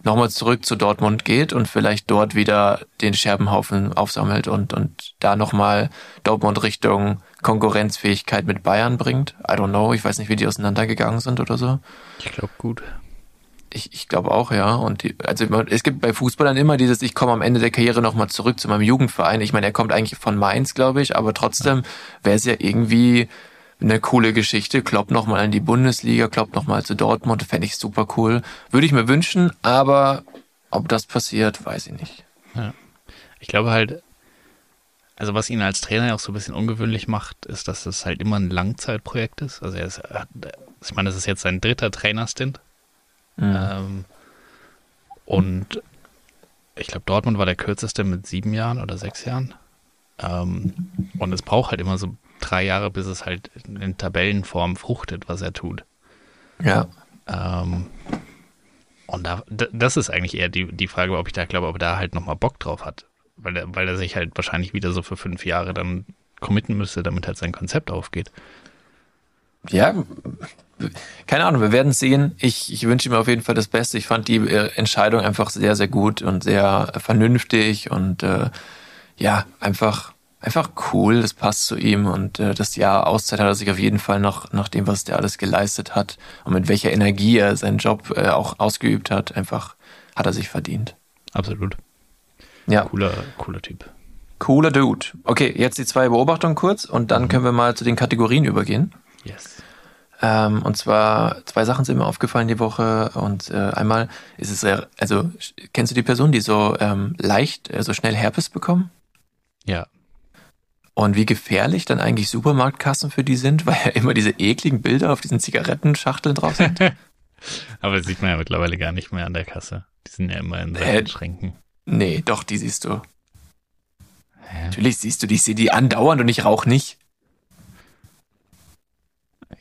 nochmal zurück zu Dortmund geht und vielleicht dort wieder den Scherbenhaufen aufsammelt und, und da nochmal Dortmund Richtung Konkurrenzfähigkeit mit Bayern bringt. I don't know. Ich weiß nicht, wie die auseinandergegangen sind oder so. Ich glaube gut. Ich, ich glaube auch, ja. Und die, also es gibt bei Fußballern immer dieses, ich komme am Ende der Karriere nochmal zurück zu meinem Jugendverein. Ich meine, er kommt eigentlich von Mainz, glaube ich, aber trotzdem wäre es ja irgendwie eine coole Geschichte. Klopp nochmal in die Bundesliga, Klopp nochmal zu Dortmund, fände ich super cool. Würde ich mir wünschen, aber ob das passiert, weiß ich nicht. Ja. Ich glaube halt, also was ihn als Trainer auch so ein bisschen ungewöhnlich macht, ist, dass es halt immer ein Langzeitprojekt ist. Also er ist, ich meine, das ist jetzt sein dritter Trainerstint. Mhm. Ähm, und ich glaube, Dortmund war der kürzeste mit sieben Jahren oder sechs Jahren. Ähm, und es braucht halt immer so drei Jahre, bis es halt in Tabellenform fruchtet, was er tut. Ja. Ähm, und da, das ist eigentlich eher die, die Frage, ob ich da glaube, ob er da halt nochmal Bock drauf hat. Weil er, weil er sich halt wahrscheinlich wieder so für fünf Jahre dann committen müsste, damit halt sein Konzept aufgeht. Ja, keine Ahnung, wir werden sehen. Ich, ich wünsche ihm auf jeden Fall das Beste. Ich fand die äh, Entscheidung einfach sehr, sehr gut und sehr vernünftig und äh, ja, einfach einfach cool, das passt zu ihm und äh, das Jahr Auszeit hat er sich auf jeden Fall noch nach dem, was der alles geleistet hat und mit welcher Energie er seinen Job äh, auch ausgeübt hat, einfach hat er sich verdient. Absolut. Ja. Cooler, cooler Typ. Cooler Dude. Okay, jetzt die zwei Beobachtungen kurz und dann mhm. können wir mal zu den Kategorien übergehen. Yes. Ähm, und zwar zwei Sachen sind mir aufgefallen die Woche und äh, einmal ist es sehr, also kennst du die Person, die so ähm, leicht, äh, so schnell Herpes bekommen? Ja. Und wie gefährlich dann eigentlich Supermarktkassen für die sind, [laughs] weil ja immer diese ekligen Bilder auf diesen Zigarettenschachteln drauf sind. [laughs] Aber das sieht man ja mittlerweile gar nicht mehr an der Kasse. Die sind ja immer in äh, Schränken. Nee, doch, die siehst du. Hä? Natürlich siehst du die, ich sehe die andauernd und ich rauche nicht.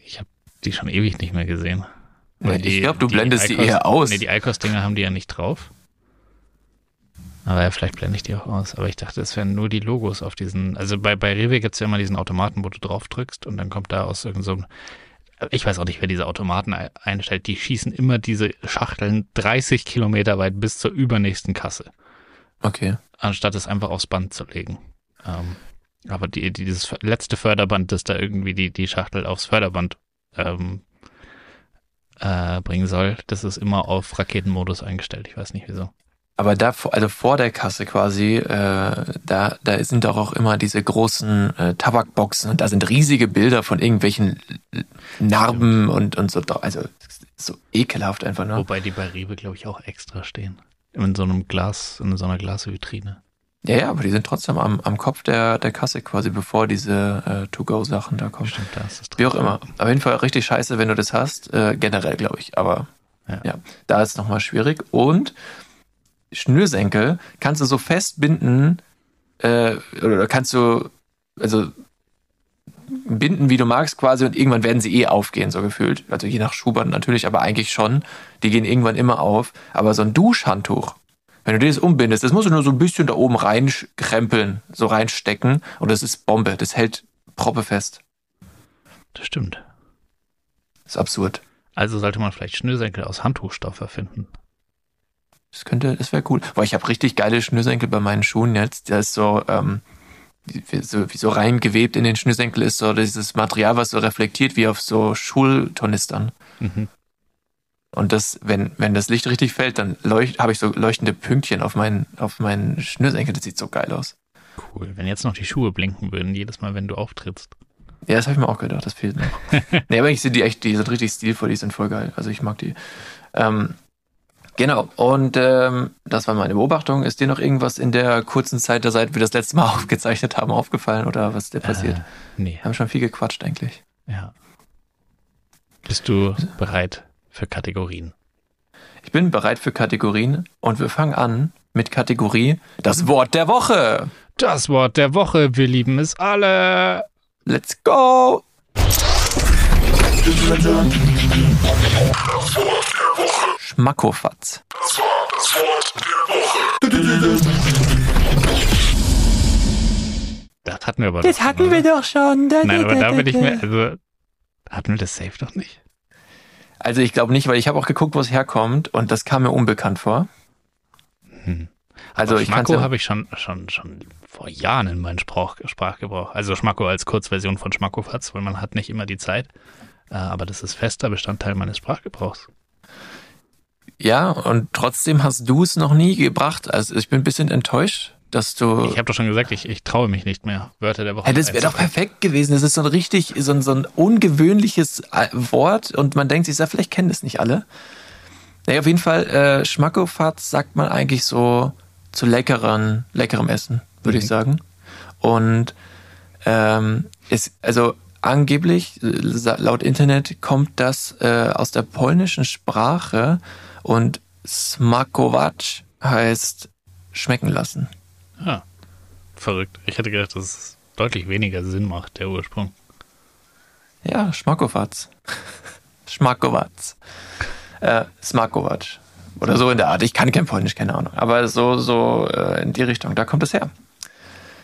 Ich habe die schon ewig nicht mehr gesehen. Nee, die, ich glaube, du blendest die, die eher aus. Nee, die Eikos-Dinger haben die ja nicht drauf. Aber ja, vielleicht blende ich die auch aus. Aber ich dachte, es wären nur die Logos auf diesen. Also bei, bei Rewe gibt es ja immer diesen Automaten, wo du drauf drückst und dann kommt da aus irgendeinem. So ich weiß auch nicht, wer diese Automaten einstellt. Die schießen immer diese Schachteln 30 Kilometer weit bis zur übernächsten Kasse. Okay. Anstatt es einfach aufs Band zu legen. Ähm, aber die, dieses letzte Förderband, das da irgendwie die, die Schachtel aufs Förderband ähm, äh, bringen soll, das ist immer auf Raketenmodus eingestellt. Ich weiß nicht wieso. Aber da, also vor der Kasse quasi, äh, da, da sind doch auch immer diese großen äh, Tabakboxen und da sind riesige Bilder von irgendwelchen Narben und, und so. Also so ekelhaft einfach nur. Wobei die bei Rewe, glaube ich, auch extra stehen. In so einem Glas, in so einer Glasvitrine. Ja, ja, aber die sind trotzdem am, am Kopf der, der Kasse quasi, bevor diese äh, To-Go-Sachen da kommen. Stimmt, da ist das Wie auch immer. Auf jeden Fall richtig scheiße, wenn du das hast. Äh, generell, glaube ich. Aber ja. ja, da ist es nochmal schwierig. Und Schnürsenkel kannst du so festbinden, äh, oder kannst du, also binden, wie du magst quasi und irgendwann werden sie eh aufgehen, so gefühlt. Also je nach Schubert natürlich, aber eigentlich schon. Die gehen irgendwann immer auf. Aber so ein Duschhandtuch, wenn du das umbindest, das musst du nur so ein bisschen da oben reinkrempeln, so reinstecken und das ist Bombe. Das hält Proppe fest. Das stimmt. Das ist absurd. Also sollte man vielleicht Schnürsenkel aus Handtuchstoff erfinden. Das könnte, das wäre cool. Boah, ich habe richtig geile Schnürsenkel bei meinen Schuhen jetzt. Der ist so, ähm, wie so, wie so reingewebt in den Schnürsenkel ist so dieses Material, was so reflektiert wie auf so Schultornistern. Mhm. Und das, wenn, wenn das Licht richtig fällt, dann habe ich so leuchtende Pünktchen auf meinen, auf meinen Schnürsenkel. Das sieht so geil aus. Cool. Wenn jetzt noch die Schuhe blinken würden, jedes Mal, wenn du auftrittst. Ja, das habe ich mir auch gedacht, das fehlt noch. [laughs] nee, aber ich sehe die echt, die sind richtig stilvoll, die sind voll geil. Also ich mag die. Ähm, Genau, und ähm, das war meine Beobachtung. Ist dir noch irgendwas in der kurzen Zeit, der seit wir das letzte Mal [laughs] aufgezeichnet haben, aufgefallen oder was ist dir passiert? Äh, nee. Haben schon viel gequatscht eigentlich. Ja. Bist du bereit für Kategorien? Ich bin bereit für Kategorien und wir fangen an mit Kategorie Das Wort der Woche. Das Wort der Woche, wir lieben es alle. Let's go! Schmackofatz. Das hatten wir aber Das doch hatten schon, wir doch schon. Da, Nein, da, aber da, da bin ich da. mir, also, hatten wir das safe doch nicht? Also ich glaube nicht, weil ich habe auch geguckt, wo es herkommt und das kam mir unbekannt vor. Hm. Also Aber ich kann Schmacko ja, habe ich schon, schon, schon vor Jahren in meinen Sprach, Sprachgebrauch. Also Schmacko als Kurzversion von Schmackofatz, weil man hat nicht immer die Zeit. Äh, aber das ist fester Bestandteil meines Sprachgebrauchs. Ja und trotzdem hast du es noch nie gebracht. Also ich bin ein bisschen enttäuscht, dass du. Ich habe doch schon gesagt, ich, ich traue mich nicht mehr. Wörter der Woche. Ja, das wäre doch perfekt gewesen. Das ist so ein richtig, so ein, so ein ungewöhnliches äh, Wort und man denkt sich, ja, vielleicht kennen das nicht alle. Naja, auf jeden Fall, äh, Schmackofatz sagt man eigentlich so zu leckeren, leckerem Essen, würde ich Mhm. sagen. Und ähm, ist, also angeblich, äh, laut Internet, kommt das äh, aus der polnischen Sprache und smakować heißt schmecken lassen. Ah, verrückt. Ich hätte gedacht, dass es deutlich weniger Sinn macht, der Ursprung. Ja, Schmackofatz. [laughs] Schmackowatz. Äh, Smakovac. Oder so in der Art. Ich kann kein Polnisch, keine Ahnung. Aber so, so äh, in die Richtung, da kommt es her.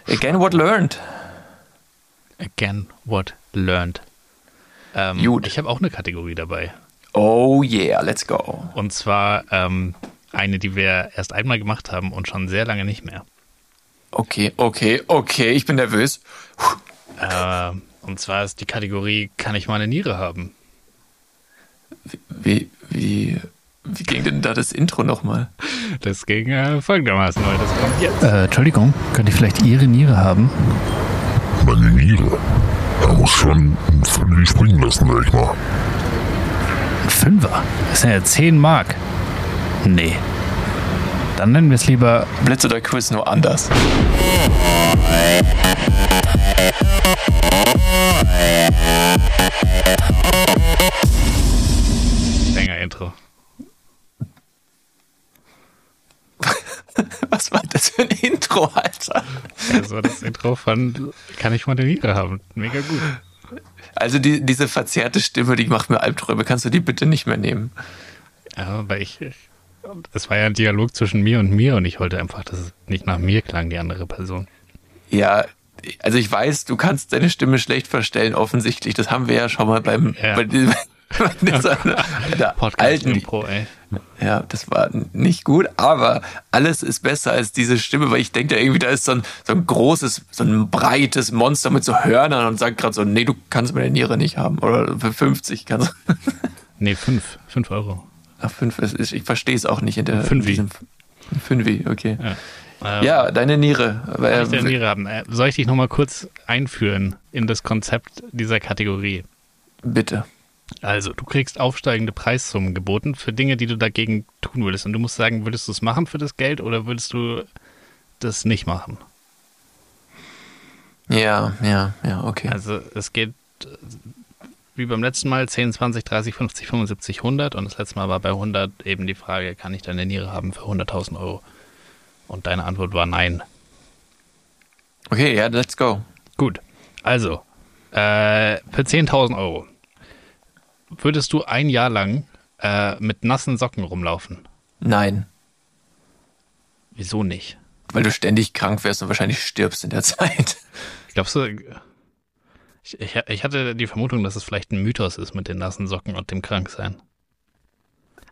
Again what learned. Again, what learned. Ähm, Gut. Ich habe auch eine Kategorie dabei. Oh yeah, let's go. Und zwar ähm, eine, die wir erst einmal gemacht haben und schon sehr lange nicht mehr. Okay, okay, okay, ich bin nervös. Äh, und zwar ist die Kategorie, kann ich mal eine Niere haben? Wie, wie, wie ging denn da das Intro nochmal? Das ging äh, folgendermaßen, weil das kommt jetzt. Äh, Entschuldigung, könnte ich vielleicht Ihre Niere haben? Meine Niere. Er muss schon ein Fünftel springen lassen, sag ich mal. Ein Fünfer? Das sind ja 10 Mark. Nee. Dann nennen wir es lieber Blitz oder Quiz nur anders. Länger Intro. [laughs] Was war das für ein Intro, Alter? Das war das Intro von Kann ich Niere haben? Mega gut. Also die, diese verzerrte Stimme, die macht mir Albträume. Kannst du die bitte nicht mehr nehmen? Ja, weil ich. Es war ja ein Dialog zwischen mir und mir und ich wollte einfach, dass es nicht nach mir klang, die andere Person. Ja, also ich weiß, du kannst deine Stimme schlecht verstellen, offensichtlich. Das haben wir ja schon mal beim Ja. bei [laughs] dieser, [laughs] der alten. Impro, ey. Ja, das war nicht gut, aber alles ist besser als diese Stimme, weil ich denke da irgendwie, da ist so ein, so ein großes, so ein breites Monster mit so Hörnern und sagt gerade so, nee, du kannst meine Niere nicht haben. Oder für 50 kannst du. [laughs] Nee, fünf. Fünf Euro. Ach, fünf, es ist, ich verstehe es auch nicht in der. Fünfi. in diesem- Fünfi, okay. Ja. Ähm, Ja, deine Niere. Kann ich äh, eine Niere haben? Äh, Soll ich dich nochmal kurz einführen in das Konzept dieser Kategorie? bitte. Also, du kriegst aufsteigende Preissummen geboten für Dinge, die du dagegen tun würdest. Und du musst sagen, würdest du es machen für das Geld oder würdest du das nicht machen? Ja, ja, ja, okay. Also, es geht wie beim letzten Mal 10, 20, 30, 50, 75, 100. Und das letzte Mal war bei 100 eben die Frage, kann ich deine Niere haben für 100.000 Euro? Und deine Antwort war nein. Okay, ja, let's go. Gut. Also, äh, für 10.000 Euro würdest du ein Jahr lang äh, mit nassen Socken rumlaufen? Nein, Wieso nicht? weil du ständig krank wärst und wahrscheinlich stirbst in der [laughs] Zeit. Glaubst du, ich, ich, ich hatte die Vermutung, dass es vielleicht ein Mythos ist mit den nassen Socken und dem Kranksein.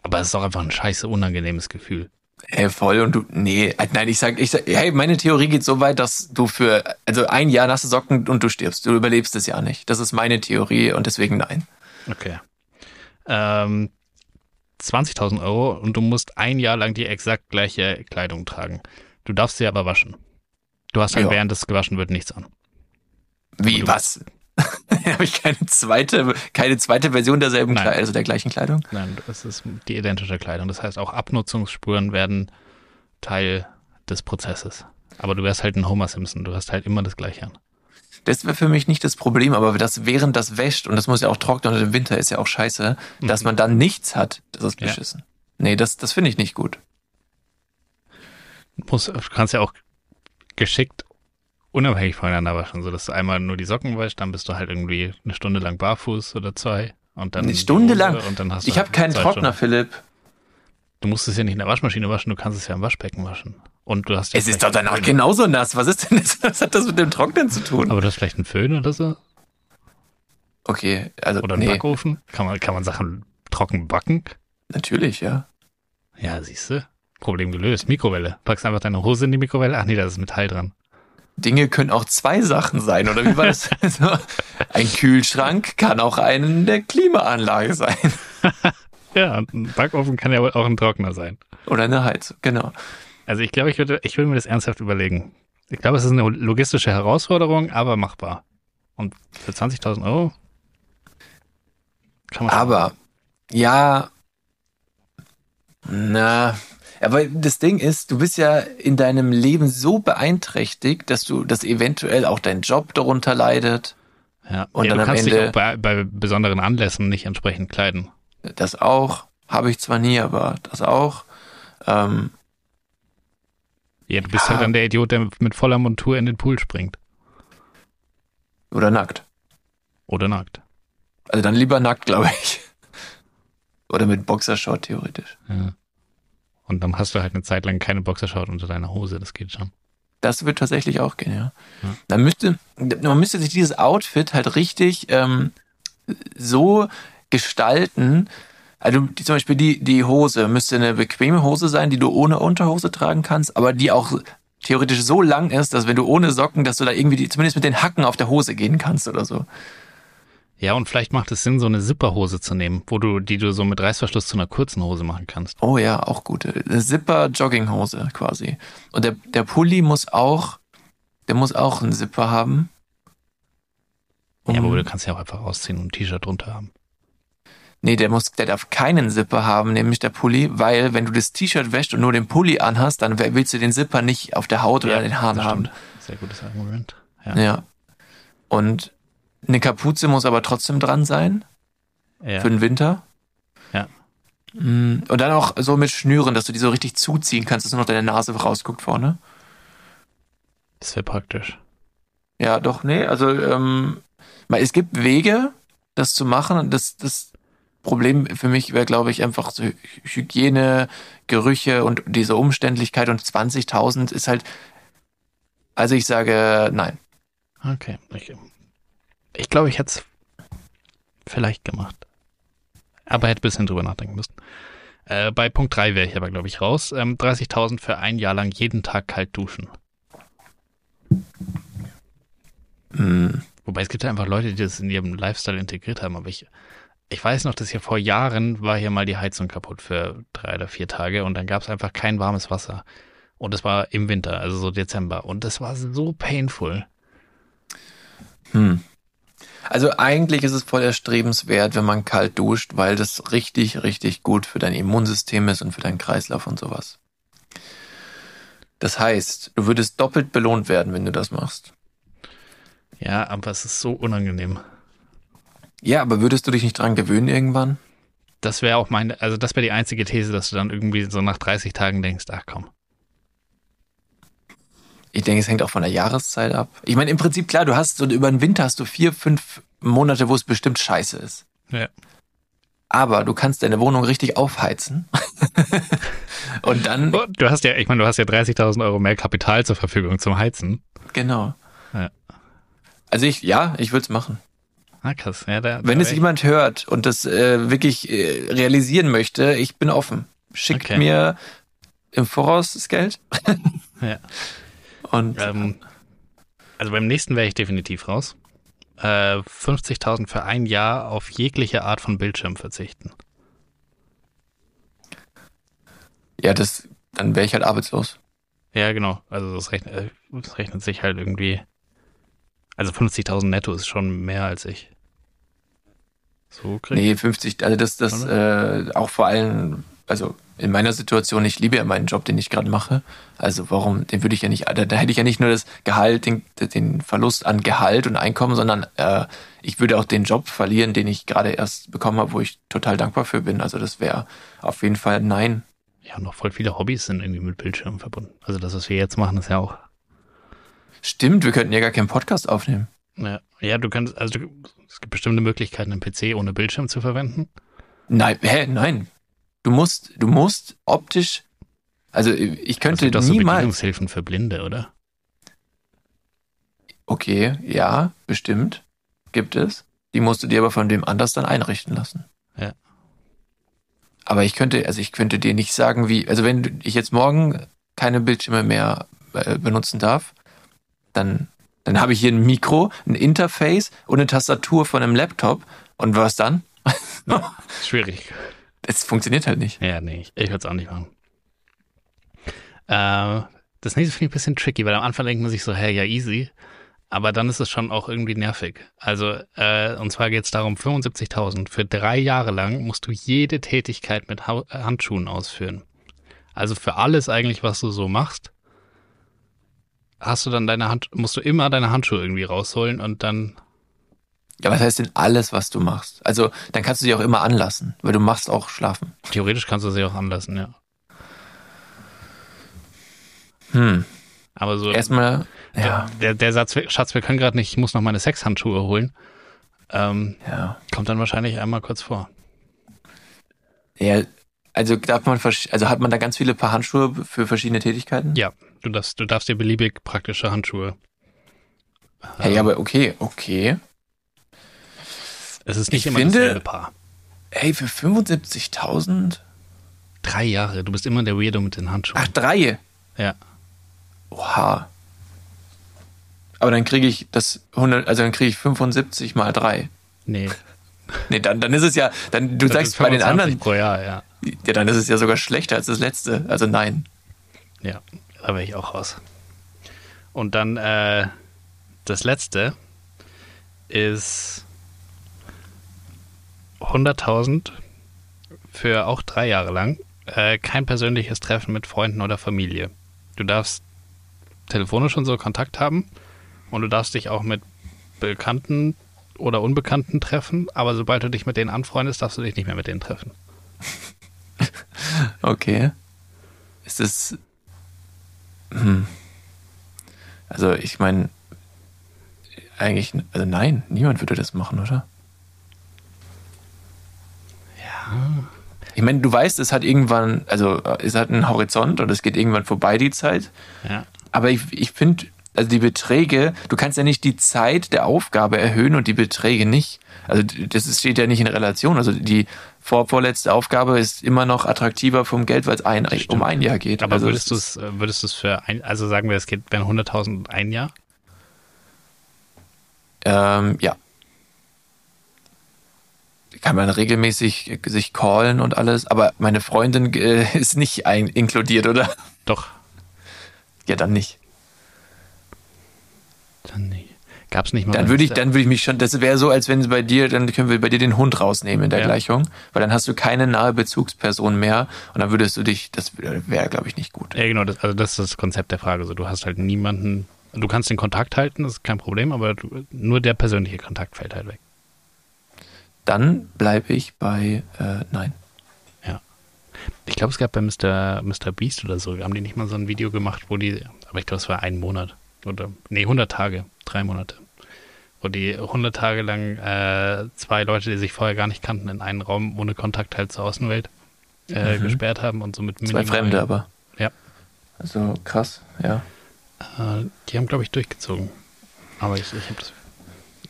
Aber es ist doch einfach ein scheiße unangenehmes Gefühl. Ey, voll und du, nee, äh, nein, ich sag, ich sag, hey, meine Theorie geht so weit, dass du für, also ein Jahr nasse Socken und du stirbst. Du überlebst es ja nicht. Das ist meine Theorie und deswegen nein. Okay. Ähm, 20.000 Euro und du musst ein Jahr lang die exakt gleiche Kleidung tragen. Du darfst sie aber waschen. Du hast halt Ja. während es gewaschen wird nichts an. Wie, was? [laughs] Habe ich keine zweite, keine zweite Version derselben Nein. Kleidung, also der gleichen Kleidung? Nein, es ist die identische Kleidung. Das heißt, auch Abnutzungsspuren werden Teil des Prozesses. Aber du wärst halt ein Homer Simpson. Du hast halt immer das Gleiche an. Das wäre für mich nicht das Problem, aber das während das wäscht, und das muss ja auch trocknen und im Winter ist ja auch scheiße, dass man dann nichts hat, das ist Ja. beschissen. Nee, das, das finde ich nicht gut. Du, kannst ja auch geschickt unabhängig voneinander waschen, sodass du einmal nur die Socken wäschst, dann bist du halt irgendwie eine Stunde lang barfuß oder zwei Und dann Eine Stunde lang. Und dann hast du Ich habe keinen zwei Trockner, Stunden. Philipp. Du musst es ja nicht in der Waschmaschine waschen, du kannst es ja im Waschbecken waschen. Und du hast Es ist doch danach genauso nass. Was ist denn das? [laughs] Was hat das mit dem Trocknen zu tun? Aber du hast vielleicht einen Föhn oder so? Okay, also Oder einen nee, Backofen? Kann man, kann man Sachen trocken backen? natürlich, ja. Ja, siehst du. Problem gelöst. Mikrowelle. Packst einfach deine Hose in die Mikrowelle. Ach nee, da ist Metall dran. Dinge können auch zwei Sachen sein, oder wie war das? [laughs] Also, ein Kühlschrank kann auch eine Klimaanlage sein. [laughs] Ja, ein Backofen kann ja wohl auch ein Trockner sein. Oder eine Heizung, genau. Also ich glaube, ich würde, ich würde mir das ernsthaft überlegen. Ich glaube, es ist eine logistische Herausforderung, aber machbar. Und für 20.000 Euro kann man. Aber, ja, na, aber das Ding ist, du bist ja in deinem Leben so beeinträchtigt, dass du, dass eventuell auch dein Job darunter leidet. ja. und ja, dann du kannst dich Ende- auch bei, bei besonderen Anlässen nicht entsprechend kleiden. Das auch, habe ich zwar nie, aber das auch. Ähm, Ja, du bist Ja. halt dann der Idiot, der mit voller Montur in den Pool springt. oder nackt. Oder nackt. Also dann lieber nackt, glaube ich. Oder mit Boxershort theoretisch. Ja. Und dann hast du halt eine Zeit lang keine Boxershort unter deiner Hose, das geht schon. Das wird tatsächlich auch gehen, ja. Ja. Dann müsste, man müsste sich dieses Outfit halt richtig ähm, so gestalten. Also die, zum Beispiel die, die Hose müsste eine bequeme Hose sein, die du ohne Unterhose tragen kannst, aber die auch theoretisch so lang ist, dass wenn du ohne Socken, dass du da irgendwie die, zumindest mit den Hacken auf der Hose gehen kannst oder so. Ja, und vielleicht macht es Sinn, so eine Zipperhose zu nehmen, wo du, die du so mit Reißverschluss zu einer kurzen Hose machen kannst. Oh ja, auch gute. Eine Zipper-Jogginghose quasi. Und der, der Pulli muss auch, der muss auch einen Zipper haben. Ja, Um- aber du kannst ja auch einfach ausziehen und ein T-Shirt drunter haben. Nee, der muss, der darf keinen Zipper haben, nämlich der Pulli, weil wenn du das T-Shirt wäscht und nur den Pulli anhast, dann willst du den Zipper nicht auf der Haut oder Ja, in den Haaren das haben. Sehr gutes Argument. Ja. Ja. Und eine Kapuze muss aber trotzdem dran sein Ja. für den Winter. Ja. Mm, Und dann auch so mit Schnüren, dass du die so richtig zuziehen kannst, dass nur noch deine Nase rausguckt vorne. Das wäre praktisch. Ja, doch, nee, also ähm, es gibt Wege, das zu machen. Und das, das Problem für mich wäre, glaube ich, einfach so Hy- Hygiene, Gerüche und diese Umständlichkeit und 20.000 ist halt, also ich sage nein. Okay. Ich, ich glaube, ich hätte es vielleicht gemacht. Aber hätte ein bisschen drüber nachdenken müssen. Äh, bei Punkt 3 wäre ich aber, glaube ich, raus. Ähm, 30.000 für ein Jahr lang jeden Tag kalt duschen. Hm, Wobei es gibt ja einfach Leute, die das in ihrem Lifestyle integriert haben. Aber ich, ich weiß noch, dass hier vor Jahren war hier mal die Heizung kaputt für drei oder vier Tage und dann gab es einfach kein warmes Wasser. Und es war im Winter, also so Dezember. Und das war so painful. hm. Also eigentlich ist es voll erstrebenswert, wenn man kalt duscht, weil das richtig, richtig gut für dein Immunsystem ist und für deinen Kreislauf und sowas. Das heißt, du würdest doppelt belohnt werden, wenn du das machst. Ja, aber es ist so unangenehm. Ja, aber würdest du dich nicht dran gewöhnen irgendwann? Das wäre auch meine, also das wäre die einzige These, dass du dann irgendwie so nach 30 Tagen denkst, ach komm. Ich denke, es hängt auch von der Jahreszeit ab. Ich meine, im Prinzip klar, du hast so über den Winter hast du vier, fünf Monate, wo es bestimmt scheiße ist. Ja. Aber du kannst deine Wohnung richtig aufheizen. [laughs] Und dann, Oh, Du hast ja, ich meine, du hast ja 30.000 Euro mehr Kapital zur Verfügung zum Heizen. genau. Ja. Also ich, ja, ich würde es machen. Ah, krass. Ja, da, Wenn da es ich- jemand hört und das äh, wirklich äh, realisieren möchte, ich bin offen. Schickt Okay. mir im Voraus das Geld. Ja. [laughs] Und Ähm, also beim nächsten wäre ich definitiv raus. Äh, 50.000 für ein Jahr auf jegliche Art von Bildschirm verzichten. ja, das, dann wäre ich halt arbeitslos. Ja, genau. Also das rechnet, äh, das rechnet sich halt irgendwie. Also 50.000 netto ist schon mehr als ich. So Nee, 50, also das, das äh, auch vor allem, also in meiner Situation, ich liebe ja meinen Job, den ich gerade mache. Also warum, den würde ich ja nicht, da, da hätte ich ja nicht nur das Gehalt, den, den Verlust an Gehalt und Einkommen, sondern äh, ich würde auch den Job verlieren, den ich gerade erst bekommen habe, wo ich total dankbar für bin. Also das wäre auf jeden Fall nein. Ja, noch voll viele Hobbys sind irgendwie mit Bildschirmen verbunden. Also das, was wir jetzt machen, ist ja auch. Stimmt, wir könnten ja gar keinen Podcast aufnehmen. Ja, ja du kannst, also du, es gibt bestimmte Möglichkeiten, einen PC ohne Bildschirm zu verwenden. Nein, hä, nein. Du musst, du musst optisch, also ich könnte es gibt auch so niemals. Bedienungshilfen für Blinde, oder? Okay, ja, bestimmt. Gibt es. Die musst du dir aber von dem anders dann einrichten lassen. Ja. Aber ich könnte, also ich könnte dir nicht sagen, wie, also wenn ich jetzt morgen keine Bildschirme mehr äh, benutzen darf, dann, dann habe ich hier ein Mikro, ein Interface und eine Tastatur von einem Laptop. Und was dann? Schwierig. Es funktioniert halt nicht. Ja, nee, ich, ich würde es auch nicht machen. Äh, das nächste finde ich ein bisschen tricky, weil am Anfang denkt man sich so, hey, ja, easy. Aber dann ist es schon auch irgendwie nervig. Also, äh, und zwar geht es darum, 75.000. Für drei Jahre lang musst du jede Tätigkeit mit äh, Handschuhen ausführen. Also für alles eigentlich, was du so machst, hast du dann deine Hand, musst du immer deine Handschuhe irgendwie rausholen und dann, Ja, was heißt denn alles, was du machst? Also, dann kannst du sie auch immer anlassen, weil du machst auch schlafen. theoretisch kannst du sie auch anlassen, ja. Hm. Aber so, Erstmal, ja, der, der Satz, Schatz, wir können gerade nicht, ich muss noch meine Sexhandschuhe holen, ähm, ja. kommt dann wahrscheinlich einmal kurz vor. Ja, also darf man, also hat man da ganz viele Paar Handschuhe für verschiedene Tätigkeiten? Ja, du darfst, du darfst dir beliebig praktische Handschuhe. Ja, ja, aber okay, okay. es ist nicht ich immer finde- dasselbe Paar. Ey, für 75.000? Drei Jahre, du bist immer der Weirdo mit den Handschuhen. Ach, drei. Ja. Oha. Aber dann kriege ich das 100, also dann kriege ich 75 mal drei. Nee. [laughs] Nee, dann, dann ist es ja, dann, du das sagst bei den 25 anderen, pro Jahr, ja. ja, dann ist es ja sogar schlechter als das letzte. Also nein. Ja, da wäre ich auch raus. Und dann äh, das letzte ist 100.000 für auch drei Jahre lang. Äh, kein persönliches Treffen mit Freunden oder Familie. Du darfst telefonisch und so Kontakt haben und du darfst dich auch mit Bekannten oder Unbekannten treffen, aber sobald du dich mit denen anfreundest, darfst du dich nicht mehr mit denen treffen. [laughs] Okay. Ist es. Hm. Also ich meine, eigentlich, also nein, niemand würde das machen, oder? Ja. Ich meine, du weißt, es hat irgendwann, also es hat einen Horizont und es geht irgendwann vorbei, die Zeit. Ja. Aber ich, ich finde, also die Beträge, du kannst ja nicht die Zeit der Aufgabe erhöhen und die Beträge nicht. Also das steht ja nicht in Relation. Also die vor, vorletzte Aufgabe ist immer noch attraktiver vom Geld, weil es ein, um ein Jahr geht. Aber also würdest du es äh, würdest du es für ein, also sagen wir, es geht wären 100.000 ein Jahr? Ähm, ja. Kann man regelmäßig äh, sich callen und alles, aber meine Freundin äh, [laughs] ist nicht ein inkludiert, oder? Doch. Ja, dann nicht. Dann nicht. Gab es nicht mal. Dann würde ich, dann würde ich mich schon, das wäre so, als wenn bei dir, dann können wir bei dir den Hund rausnehmen in der Ja. Gleichung, weil dann hast du keine nahe Bezugsperson mehr und dann würdest du dich, das wäre, glaube ich, nicht gut. Ja, genau, das, also das ist das Konzept der Frage. So, du hast halt niemanden, du kannst den Kontakt halten, das ist kein Problem, aber du, nur der persönliche Kontakt fällt halt weg. Dann bleibe ich bei, äh, nein. Ich glaube, es gab bei Mr. Mr. Beast oder so, haben die nicht mal so ein Video gemacht, wo die, aber ich glaube, es war ein Monat oder, nee, 100 Tage, drei Monate, wo die 100 Tage lang äh, zwei Leute, die sich vorher gar nicht kannten, in einen Raum ohne Kontakt halt zur Außenwelt äh, Mhm. gesperrt haben und so mit Zwei Fremde aber. Ja. Also krass, ja. Äh, die haben, glaube ich, durchgezogen. Aber ich, ich habe das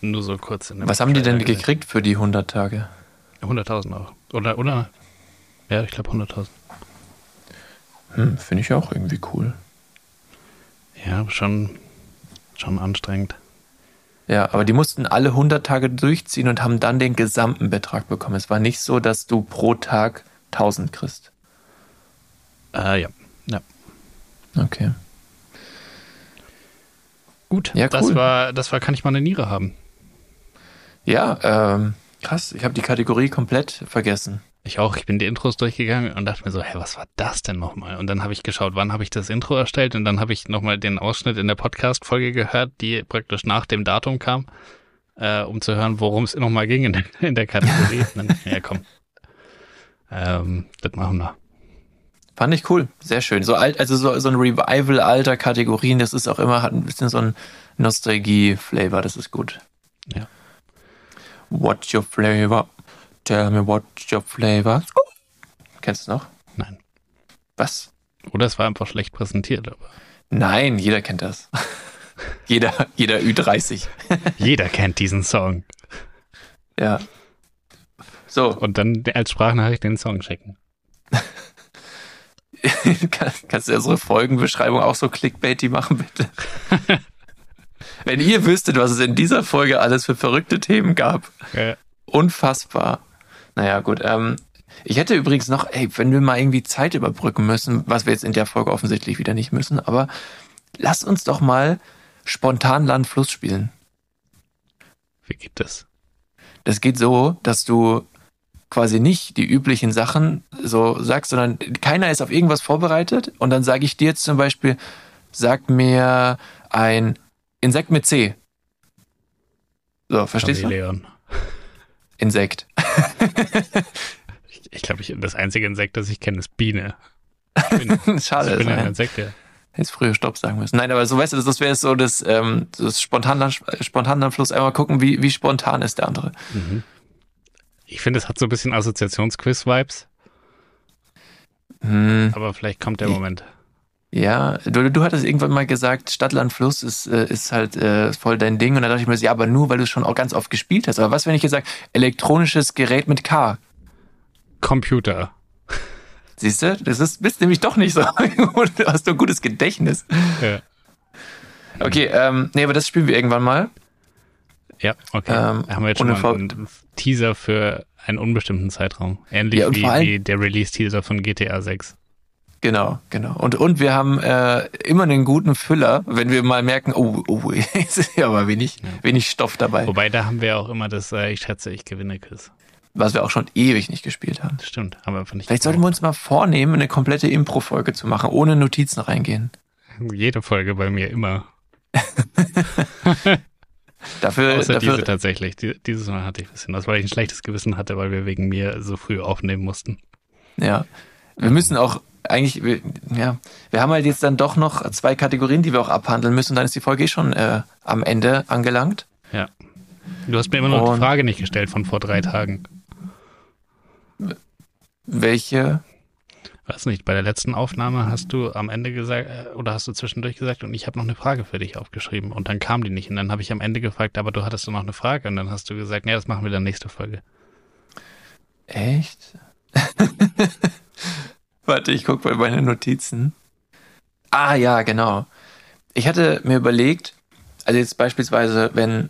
nur so kurz in Was haben die denn gesehen. gekriegt für die 100 Tage? 100.000 auch. Oder, oder? Ja, ich glaube 100.000. Hm, finde ich auch irgendwie cool. Ja, schon, schon anstrengend. Ja, aber die mussten alle 100 Tage durchziehen und haben dann den gesamten Betrag bekommen. Es war nicht so, dass du pro Tag 1000 kriegst. Äh, ja. ja. Okay. Gut, Ja, das, cool. war, das war, kann ich mal eine Niere haben. Ja, ähm, krass. Ich habe die Kategorie komplett vergessen. Ich auch, ich bin die Intros durchgegangen und dachte mir so, hä, was war das denn nochmal? Und dann habe ich geschaut, wann habe ich das Intro erstellt und dann habe ich nochmal den Ausschnitt in der Podcast-Folge gehört, die praktisch nach dem Datum kam, äh, um zu hören, worum es nochmal ging in, der- [laughs] in der Kategorie. Und dann, ja, komm. Ähm, das machen wir. Fand ich cool. Sehr schön. So alt, also so, so ein Revival alter Kategorien, das ist auch immer, hat ein bisschen so einen Nostalgie-Flavor, das ist gut. Ja. What's your flavor? Tell me what's your flavor? Kennst du noch? Nein. Was? Oder es war einfach schlecht präsentiert, aber Nein, jeder kennt das. [laughs] jeder, jeder Ü30. jeder kennt diesen Song. Ja. So, Und dann als Sprachnachricht den Song checken. [laughs] Kann, kannst du unsere Folgenbeschreibung auch so clickbaity machen, bitte? [laughs] Wenn ihr wüsstet, was es in dieser Folge alles für verrückte Themen gab. Ja. Unfassbar. Naja, gut. Ähm, ich hätte übrigens noch, ey, wenn wir mal irgendwie Zeit überbrücken müssen, was wir jetzt in der Folge offensichtlich wieder nicht müssen, aber lass uns doch mal spontan Land-Fluss spielen. Wie geht das? Das geht so, dass du quasi nicht die üblichen Sachen so sagst, sondern keiner ist auf irgendwas vorbereitet und dann sage ich dir jetzt zum Beispiel, sag mir ein Insekt mit C. So, verstehst du? Insekt. Ich, glaube, ich, das einzige Insekt, das ich kenne, ist Biene. [laughs] Ich bin, Schade. ich bin ein Insekt, ja. Hättest früher Stopp sagen müssen. Nein, aber so weißt du, das, wäre so das, ähm, das spontan Spontananfluss. Einmal gucken, wie, wie spontan ist der andere. Ich finde, es hat so ein bisschen Assoziationsquiz-Vibes, Hm, aber vielleicht kommt der Moment. Ja, du, du hattest irgendwann mal gesagt, Stadt, Land, Fluss ist, äh, ist halt äh, voll dein Ding. Und dann dachte ich mir, ja, aber nur, weil du es schon auch ganz oft gespielt hast. Aber was, wenn ich sage, elektronisches Gerät mit K? Computer. Siehst du, das ist, bist nämlich doch nicht so. [laughs] du hast ein gutes Gedächtnis. Ja, Okay, ähm, nee, aber das spielen wir irgendwann mal. ja okay. Ähm, Haben wir jetzt schon mal einen Teaser für einen unbestimmten Zeitraum. Ähnlich Ja, wie, wie der Release-Teaser von GTA 6. Genau, genau. Und, und wir haben äh, immer einen guten Füller, wenn wir mal merken, oh, oh, [laughs] es ist ja aber wenig, wenig Stoff dabei. Wobei, da haben wir ja auch immer das, äh, ich schätze, ich gewinne Quiz. Was wir auch schon ewig nicht gespielt haben. Das stimmt, haben wir einfach nicht. Vielleicht sollten wir uns mal vornehmen, eine komplette Impro-Folge zu machen, ohne Notizen reingehen. Jede Folge bei mir immer. [laughs] Dafür, Außer diese dafür tatsächlich. Die, dieses Mal hatte ich ein bisschen was, weil ich ein schlechtes Gewissen hatte, weil wir wegen mir so früh aufnehmen mussten. ja. Wir müssen auch eigentlich, ja, wir haben halt jetzt dann doch noch zwei Kategorien, die wir auch abhandeln müssen. Und dann ist die Folge eh schon äh, am Ende angelangt. Ja. Du hast mir immer noch Und- die Frage nicht gestellt von vor drei Tagen. Welche? Weiß nicht, bei der letzten Aufnahme hast du am Ende gesagt, äh, oder hast du zwischendurch gesagt, und ich habe noch eine Frage für dich aufgeschrieben. Und dann kam die nicht. Und dann habe ich am Ende gefragt, aber du hattest doch noch eine Frage. Und dann hast du gesagt, ja, das machen wir dann nächste Folge. Echt? [laughs] Warte, ich gucke bei meinen Notizen. Ah ja, genau. Ich hatte mir überlegt, also jetzt beispielsweise, wenn,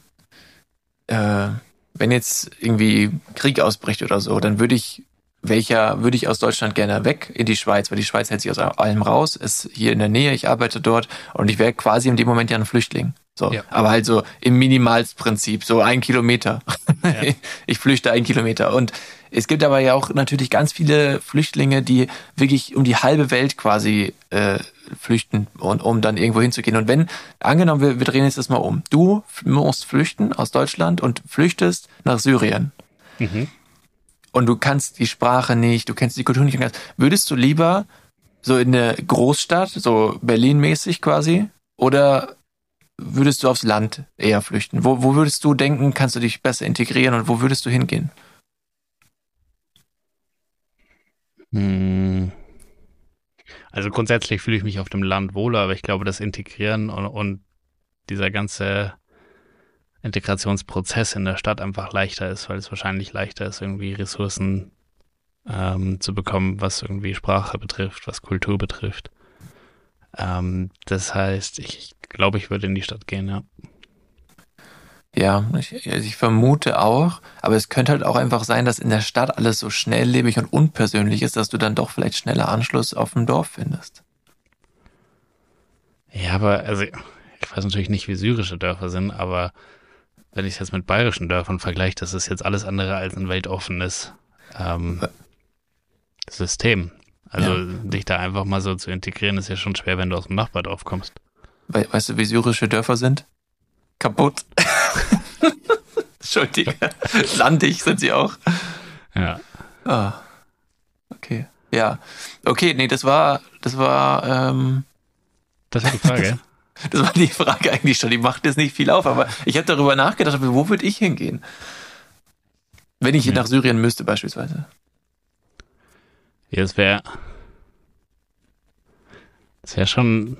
äh, wenn jetzt irgendwie Krieg ausbricht oder so, dann würde ich, welcher würde ich aus Deutschland gerne weg in die Schweiz, weil die Schweiz hält sich aus allem raus, ist hier in der Nähe, ich arbeite dort und ich wäre quasi in dem Moment ja ein Flüchtling. So, Ja. aber halt so im Minimalsprinzip, so ein Kilometer. Ja. [laughs] Ich flüchte einen Kilometer. Und es gibt aber ja auch natürlich ganz viele Flüchtlinge, die wirklich um die halbe Welt quasi äh, flüchten, und, um dann irgendwo hinzugehen. Und wenn, angenommen, wir, wir drehen jetzt das mal um. Du musst flüchten aus Deutschland und flüchtest nach Syrien. Mhm. Und du kannst die Sprache nicht, du kennst die Kultur nicht. Würdest du lieber so in eine Großstadt, so Berlin-mäßig quasi, oder würdest du aufs Land eher flüchten? Wo, wo würdest du denken, kannst du dich besser integrieren und wo würdest du hingehen? Hm. Also grundsätzlich fühle ich mich auf dem Land wohler, aber ich glaube, das Integrieren und, und dieser ganze Integrationsprozess in der Stadt einfach leichter ist, weil es wahrscheinlich leichter ist, irgendwie Ressourcen ähm, zu bekommen, was irgendwie Sprache betrifft, was Kultur betrifft. Ähm, das heißt, ich glaube, ich würde in die Stadt gehen, ja. Ja, ich, also ich vermute auch, aber es könnte halt auch einfach sein, dass in der Stadt alles so schnelllebig und unpersönlich ist, dass du dann doch vielleicht schneller Anschluss auf dem Dorf findest. Ja, aber also ich weiß natürlich nicht, wie syrische Dörfer sind, aber wenn ich es jetzt mit bayerischen Dörfern vergleiche, das ist jetzt alles andere als ein weltoffenes ähm, System. Also dich da einfach mal so zu integrieren, ist ja schon schwer, wenn du aus dem Nachbardorf kommst. We weißt du, wie syrische Dörfer sind? Kaputt. [laughs] [laughs] Entschuldige. Landig sind sie auch. Ja. Ah. Okay. Ja. Okay, nee, das war, das war, ähm, Das war die Frage. [laughs] Das war die Frage eigentlich schon. Die macht jetzt nicht viel auf, aber ich habe darüber nachgedacht, wo würde ich hingehen? Wenn ich Ja. nach Syrien müsste, beispielsweise. Ja, es wäre. Es wäre schon.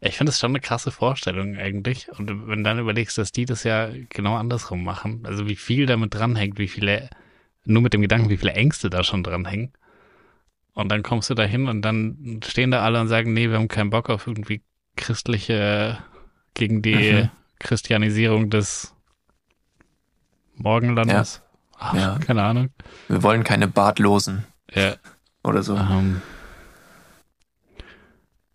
Ich finde es schon eine krasse Vorstellung eigentlich. Und wenn du dann überlegst, dass die das ja genau andersrum machen, also wie viel damit dranhängt, wie viele, nur mit dem Gedanken, wie viele Ängste da schon dranhängen. Und dann kommst du da hin und dann stehen da alle und sagen, nee, wir haben keinen Bock auf irgendwie christliche, gegen die Mhm. Christianisierung des Morgenlandes. Ach, Ja. Keine Ahnung. Wir wollen keine Bartlosen Ja. oder so. Ähm,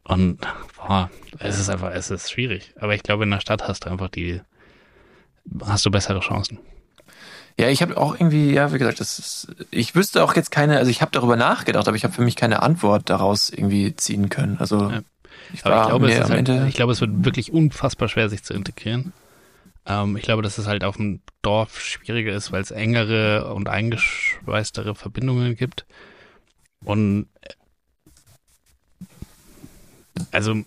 und boah, es ist einfach, es ist schwierig. Aber ich glaube, in der Stadt hast du einfach die, hast du bessere Chancen. Ja, ich habe auch irgendwie, ja, wie gesagt, das ist, ich wüsste auch jetzt keine, also ich habe darüber nachgedacht, aber ich habe für mich keine Antwort daraus irgendwie ziehen können. Also Ja. ich war ich glaube, es halt, ich glaube, es wird wirklich unfassbar schwer, sich zu integrieren. Ähm, ich glaube, dass es halt auf dem Dorf schwieriger ist, weil es engere und eingeschweißtere Verbindungen gibt. Und also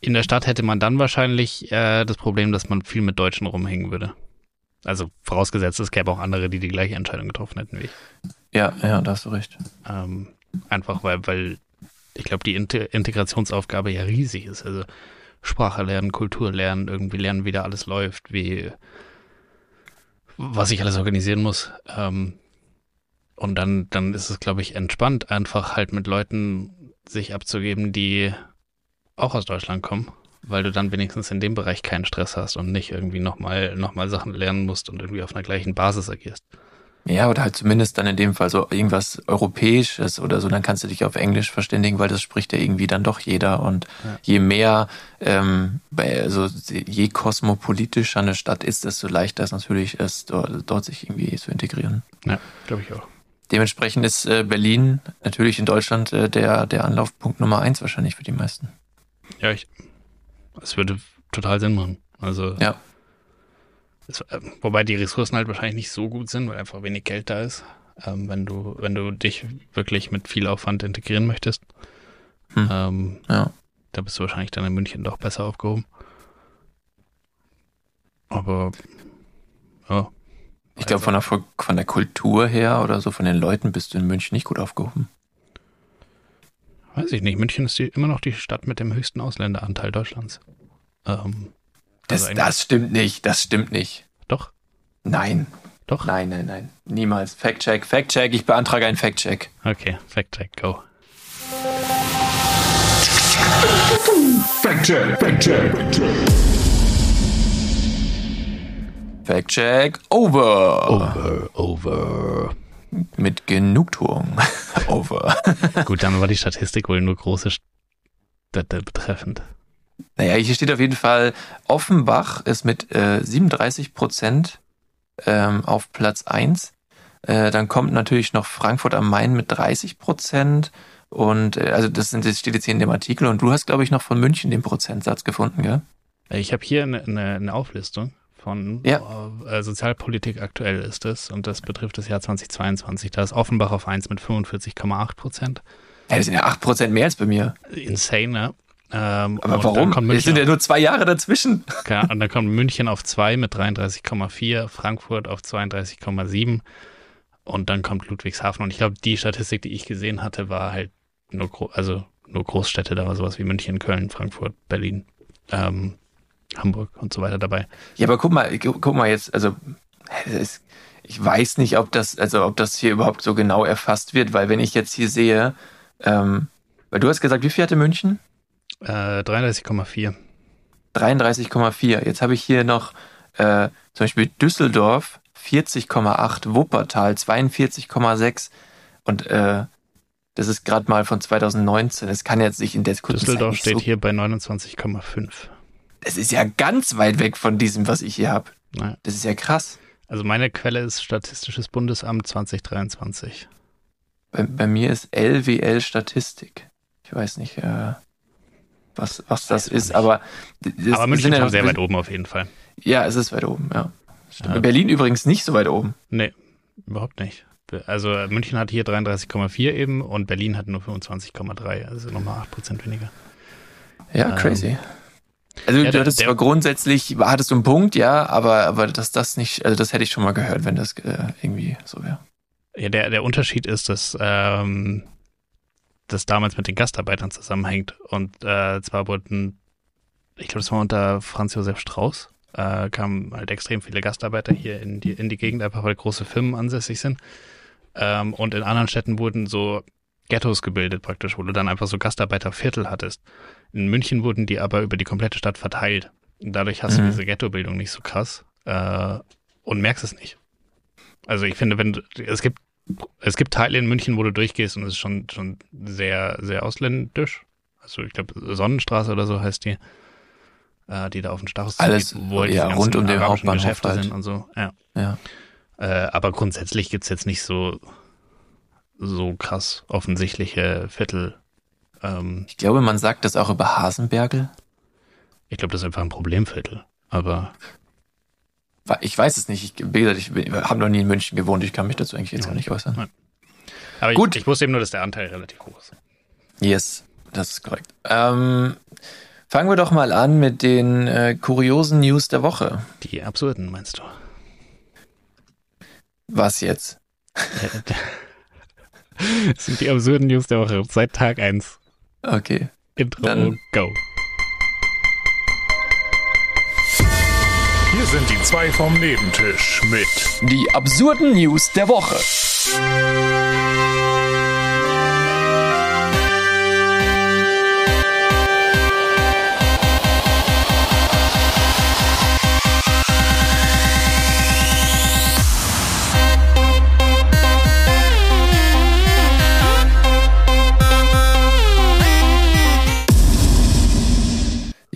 in der Stadt hätte man dann wahrscheinlich äh, das Problem, dass man viel mit Deutschen rumhängen würde. Also vorausgesetzt, es gäbe auch andere, die die gleiche Entscheidung getroffen hätten wie ich. ja, ja, da hast du recht. Ähm, einfach weil, weil ich glaube, die Inte Integrationsaufgabe ja riesig ist. Also Sprache lernen, Kultur lernen, irgendwie lernen, wie da alles läuft, wie was ich alles organisieren muss. Ähm, und dann, dann ist es, glaube ich, entspannt, einfach halt mit Leuten sich abzugeben, die auch aus Deutschland kommen, weil du dann wenigstens in dem Bereich keinen Stress hast und nicht irgendwie nochmal noch mal Sachen lernen musst und irgendwie auf einer gleichen Basis agierst. Ja, oder halt zumindest dann in dem Fall so irgendwas Europäisches oder so, dann kannst du dich auf Englisch verständigen, weil das spricht ja irgendwie dann doch jeder. Und Ja. je mehr, ähm, also je kosmopolitischer eine Stadt ist, desto leichter ist natürlich es, dort, dort sich irgendwie zu integrieren. Ja, glaube ich auch. Dementsprechend ist äh, Berlin natürlich in Deutschland äh, der, der Anlaufpunkt Nummer eins wahrscheinlich für die meisten. Ja, ich. Es würde total Sinn machen. Also. Ja. Es, äh, wobei die Ressourcen halt wahrscheinlich nicht so gut sind, weil einfach wenig Geld da ist. Ähm, wenn du, wenn du dich wirklich mit viel Aufwand integrieren möchtest. Hm. Ähm, Ja. da bist du wahrscheinlich dann in München doch besser aufgehoben. Aber ja. Ich glaube, von der, von der Kultur her oder so, von den Leuten bist du in München nicht gut aufgehoben. Weiß ich nicht. München ist die, immer noch die Stadt mit dem höchsten Ausländeranteil Deutschlands. Ähm, Das, also das stimmt nicht, das stimmt nicht. Doch, Nein, doch. nein, nein, nein. Niemals. Fact-check, Fact-check, ich beantrage einen Fact-check. Okay, Fact-Check, go. Fact check, fact check, fact check. Fact-check, over. Over, over. Mit Genugtuung. [laughs] over. Gut, dann war die Statistik wohl nur große Städte betreffend. Naja, hier steht auf jeden Fall, Offenbach ist mit äh, 37 Prozent ähm, auf Platz 1. Äh, dann kommt natürlich noch Frankfurt am Main mit 30 Prozent. Und äh, also das, sind, das steht jetzt hier in dem Artikel. Und du hast, glaube ich, noch von München den Prozentsatz gefunden, gell? Ich habe hier eine, eine, eine Auflistung von Ja. äh, Sozialpolitik aktuell ist es und das betrifft das Jahr 2022. Da ist Offenbach auf 1 mit 45,8 Prozent. Ja, das sind ja 8 Prozent mehr als bei mir. Insane, ne? Ähm, Aber warum? Es sind ja nur zwei Jahre dazwischen. ja, und dann kommt München auf 2 mit 33,4, Frankfurt auf 32,7 und dann kommt Ludwigshafen. Und ich glaube, die Statistik, die ich gesehen hatte, war halt nur, also nur Großstädte, da war sowas wie München, Köln, Frankfurt, Berlin, ähm, Hamburg und so weiter dabei. Ja, aber guck mal, gu- guck mal jetzt, also ich weiß nicht, ob das, also ob das hier überhaupt so genau erfasst wird, weil wenn ich jetzt hier sehe, ähm, weil du hast gesagt, wie viel hatte München? Äh, 33,4. 33,4. Jetzt habe ich hier noch äh, zum Beispiel Düsseldorf 40,8, Wuppertal 42,6 und äh, das ist gerade mal von 2019. Es kann jetzt nicht in der kurzen Düsseldorf steht so, hier bei 29,5. Das ist ja ganz weit weg von diesem, was ich hier habe. Naja. Das ist ja krass. Also meine Quelle ist Statistisches Bundesamt 2023. Bei, bei mir ist LWL Statistik. Ich weiß nicht, äh, was, was das ist, nicht. aber das Aber München ist ja sehr weit oben auf jeden Fall. Ja, es ist weit oben, ja. Ja. Berlin übrigens nicht so weit oben. Nee, überhaupt nicht. Also München hat hier 33,4 eben und Berlin hat nur 25,3, also nochmal 8% weniger. Ja, Ähm, crazy. Also Ja, du hattest der- zwar grundsätzlich, hattest du einen Punkt, ja, aber, aber dass das nicht, also das hätte ich schon mal gehört, wenn das äh, irgendwie so wäre. Ja, der, der Unterschied ist, dass ähm, das damals mit den Gastarbeitern zusammenhängt. Und äh, zwar wurden, ich glaube, das war unter Franz Josef Strauß, äh, kamen halt extrem viele Gastarbeiter hier in die, in die Gegend, einfach weil große Firmen ansässig sind. Ähm, und in anderen Städten wurden so Ghettos gebildet praktisch, wo du dann einfach so Gastarbeiterviertel hattest. In München wurden die aber über die komplette Stadt verteilt. Und dadurch hast du Mhm. diese Ghettobildung nicht so krass äh, und merkst es nicht. Also ich finde, wenn du, es gibt es gibt Teile in München, wo du durchgehst und es ist schon, schon sehr, sehr ausländisch. Also ich glaube, Sonnenstraße oder so heißt die, äh, die da auf dem Stachus Alles, zugeht, wo halt ja, rund um den Hauptbahnhof Geschäfte halt. sind und so. Ja. Ja. Äh, aber grundsätzlich gibt's jetzt nicht so, so krass offensichtliche Viertel. Ähm, Ich glaube, man sagt das auch über Hasenbergel. ich glaube, das ist einfach ein Problemviertel. Aber Ich weiß es nicht. Ich, wie gesagt, ich habe noch nie in München gewohnt. Ich kann mich dazu eigentlich jetzt Ja. auch nicht äußern. Nein. Aber Gut. Ich, ich wusste eben nur, dass der Anteil relativ hoch ist. Yes, das ist korrekt. Ähm, fangen wir doch mal an mit den äh, kuriosen News der Woche. Die absurden, meinst du? Was jetzt? [laughs] Das sind die absurden News der Woche seit Tag 1. Okay. Intro, Dann- go. Hier sind die zwei vom Nebentisch mit Die absurden News der Woche.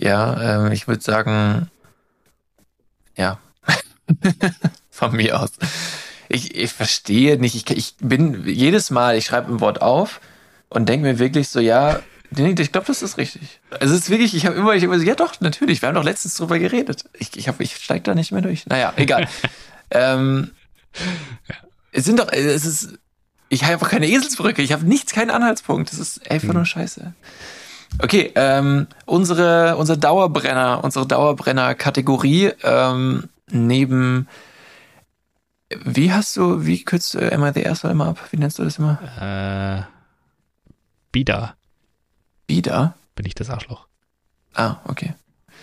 Ja, ähm, ich würde sagen, ja, [laughs] von mir aus. Ich, ich verstehe nicht, ich, ich bin jedes Mal, ich schreibe ein Wort auf und denke mir wirklich so, ja, ich glaube, das ist richtig. Also es ist wirklich, ich habe immer, ich hab immer so, ja doch, natürlich, wir haben doch letztens drüber geredet. Ich, ich, hab, ich steig da nicht mehr durch. Naja, egal. [laughs] ähm, es sind doch, es ist, ich habe einfach keine Eselsbrücke, ich habe nichts, keinen Anhaltspunkt. Das ist einfach nur scheiße. Okay, ähm, unsere, unser Dauerbrenner, unsere Dauerbrenner-Kategorie, ähm, neben, wie hast du, wie kürzt du I the Asshole immer ab? Wie nennst du das immer? Äh, Bida Wieder? bin ich das Arschloch. Ah, okay.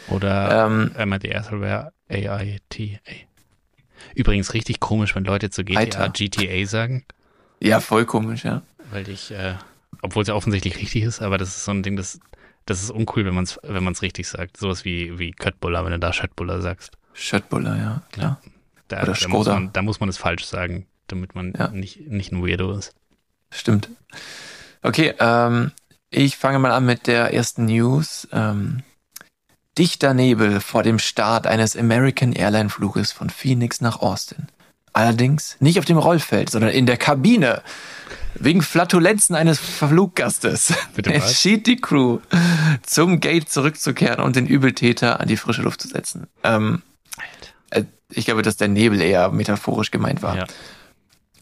Oder Ähm, I the Asshole wäre A-I-T-A. Übrigens richtig komisch, wenn Leute zu GTA Alter. GTA sagen, ja, voll komisch, ja. weil ich, äh, obwohl es ja offensichtlich richtig ist, aber das ist so ein Ding, das, das ist uncool, wenn man es wenn man's richtig sagt. Sowas wie, wie Köttbuller, wenn du da Schöttbuller sagst. Schöttbuller, ja, klar. Da, Oder da, muss man, da muss man es falsch sagen, damit man Ja. nicht, nicht ein Weirdo ist. Stimmt. Okay, ähm, ich fange mal an mit der ersten News. Ähm, dichter Nebel vor dem Start eines American Airline Fluges von Phoenix nach Austin. Allerdings nicht auf dem Rollfeld, sondern in der Kabine. Wegen Flatulenzen eines Fluggastes entschied die Crew, zum Gate zurückzukehren und den Übeltäter an die frische Luft zu setzen. Ähm, äh, ich glaube, dass der Nebel eher metaphorisch gemeint war. Ja.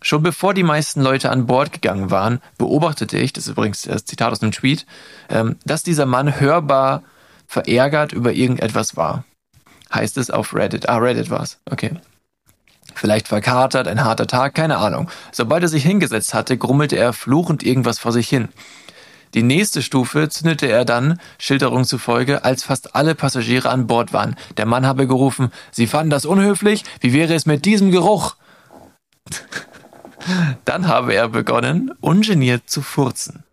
Schon bevor die meisten Leute an Bord gegangen waren, beobachtete ich, das ist übrigens das Zitat aus einem Tweet, ähm, dass dieser Mann hörbar verärgert über irgendetwas war. Heißt es auf Reddit. Ah, Reddit war's. Okay. Vielleicht verkatert, ein harter Tag, keine Ahnung. Sobald er sich hingesetzt hatte, grummelte er fluchend irgendwas vor sich hin. Die nächste Stufe zündete er dann, Schilderung zufolge, als fast alle Passagiere an Bord waren. Der Mann habe gerufen, Sie fanden das unhöflich? Wie wäre es mit diesem Geruch? [laughs] Dann habe er begonnen, ungeniert zu furzen.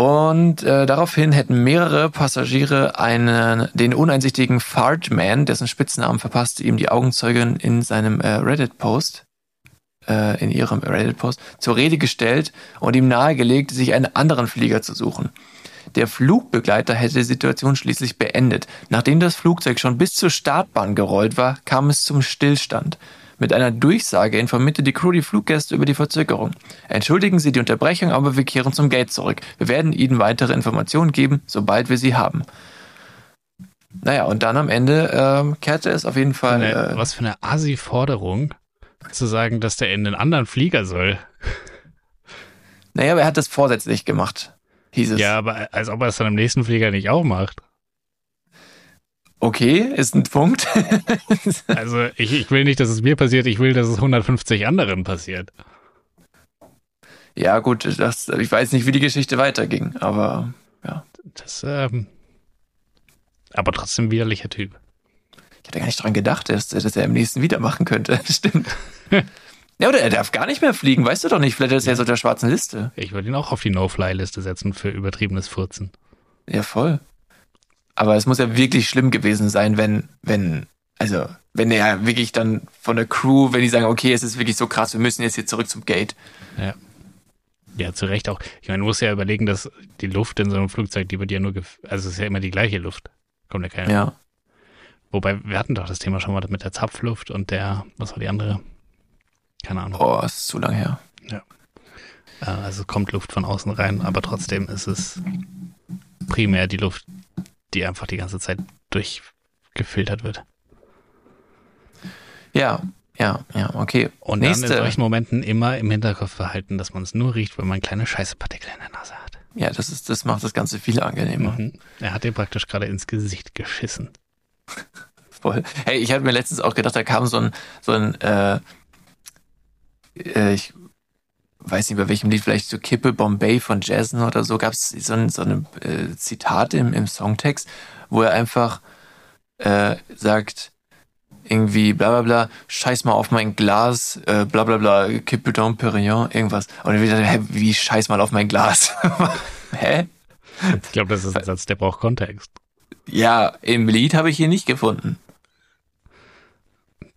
Und äh, daraufhin hätten mehrere Passagiere einen, den uneinsichtigen Fartman, dessen Spitznamen verpasste ihm die Augenzeugin in seinem äh, Reddit-Post, äh, in ihrem Reddit-Post, zur Rede gestellt und ihm nahegelegt, sich einen anderen Flieger zu suchen. Der Flugbegleiter hätte die Situation schließlich beendet. Nachdem das Flugzeug schon bis zur Startbahn gerollt war, kam es zum Stillstand. Mit einer Durchsage informierte die Crew die Fluggäste über die Verzögerung. Entschuldigen Sie die Unterbrechung, aber wir kehren zum Gate zurück. Wir werden Ihnen weitere Informationen geben, sobald wir sie haben. Naja, und dann am Ende ähm, kehrte es auf jeden Fall. Eine, Äh, was für eine Asi-Forderung, zu sagen, dass der in den anderen Flieger soll. naja, aber er hat das vorsätzlich gemacht, hieß es. Ja, aber als ob er es dann im nächsten Flieger nicht auch macht. Okay, ist ein Punkt. [laughs] Also ich, ich will nicht, dass es mir passiert, ich will, dass es 150 anderen passiert. ja, gut, das, ich weiß nicht, wie die Geschichte weiterging, aber ja. Das, ähm, aber trotzdem widerlicher Typ. Ich hatte gar nicht dran gedacht, dass, dass er im nächsten wieder machen könnte. [laughs] Stimmt. [laughs] ja, oder er darf gar nicht mehr fliegen, weißt du doch nicht. Vielleicht ist er jetzt auf der schwarzen Liste. Ich würde ihn auch auf die No-Fly-Liste setzen für übertriebenes Furzen. Ja, voll. Aber es muss ja wirklich schlimm gewesen sein, wenn, wenn, also, wenn er wirklich dann von der Crew, wenn die sagen, okay, es ist wirklich so krass, wir müssen jetzt hier zurück zum Gate. Ja. Ja, zu Recht auch. Ich meine, du musst ja überlegen, dass die Luft in so einem Flugzeug, die wird ja nur, also es ist ja immer die gleiche Luft. Kommt ja keine. Ja. Wobei, wir hatten doch das Thema schon mal mit der Zapfluft und der, was war die andere? Keine Ahnung. Oh, ist zu lang her. Äh, Also kommt Luft von außen rein, aber trotzdem ist es primär die Luft, die einfach die ganze Zeit durchgefiltert wird. Ja, ja, ja, okay. Und dann in Nächste. solchen Momenten immer im Hinterkopf behalten, dass man es nur riecht, wenn man kleine Scheißepartikel in der Nase hat. ja, das ist, das macht das Ganze viel angenehmer. Mhm. Er hat dir praktisch gerade ins Gesicht geschissen. [laughs] Voll. Hey, ich hatte mir letztens auch gedacht, da kam so ein, so ein, äh, äh, ich weiß nicht bei welchem Lied, vielleicht so Kippe Bombay von Jason oder so, gab es so ein, so ein äh, Zitat im, im Songtext, wo er einfach äh, sagt, irgendwie bla bla bla, scheiß mal auf mein Glas, äh, bla bla bla, Kippe Dom Perignon, irgendwas. Und ich dachte, hä, wie scheiß mal auf mein Glas? [laughs] hä? Ich glaube, das ist ein Satz, der braucht Kontext. Ja, im Lied habe ich hier nicht gefunden.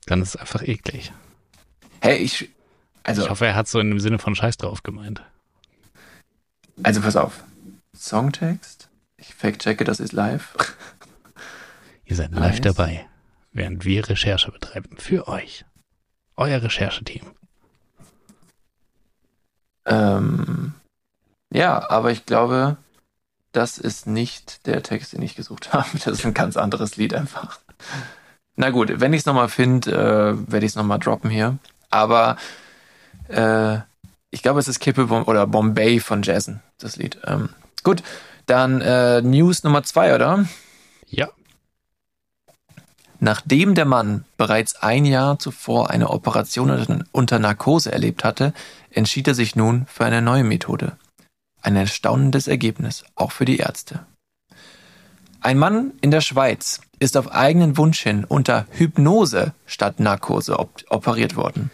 Dann ist es einfach eklig. Hey, ich, also, Ich hoffe, er hat so in dem Sinne von Scheiß drauf gemeint. Also pass auf. Songtext. Ich fact-checke, das ist live. [laughs] Ihr seid live Nice. dabei, während wir Recherche betreiben. Für euch. Euer Rechercheteam. ähm, ja, aber ich glaube, das ist nicht der Text, den ich gesucht [laughs] habe. Das ist ein ganz anderes Lied einfach. Na gut, wenn ich es nochmal finde, äh, werde ich es nochmal droppen hier. Aber äh, ich glaube, es ist Kippe oder Bombay von Jason, das Lied. Ähm, gut, dann äh, News Nummer zwei, oder? Ja. Nachdem der Mann bereits ein Jahr zuvor eine Operation unter- Narkose erlebt hatte, entschied er sich nun für eine neue Methode. Ein erstaunendes Ergebnis, auch für die Ärzte. Ein Mann in der Schweiz ist auf eigenen Wunsch hin unter Hypnose statt Narkose op operiert worden.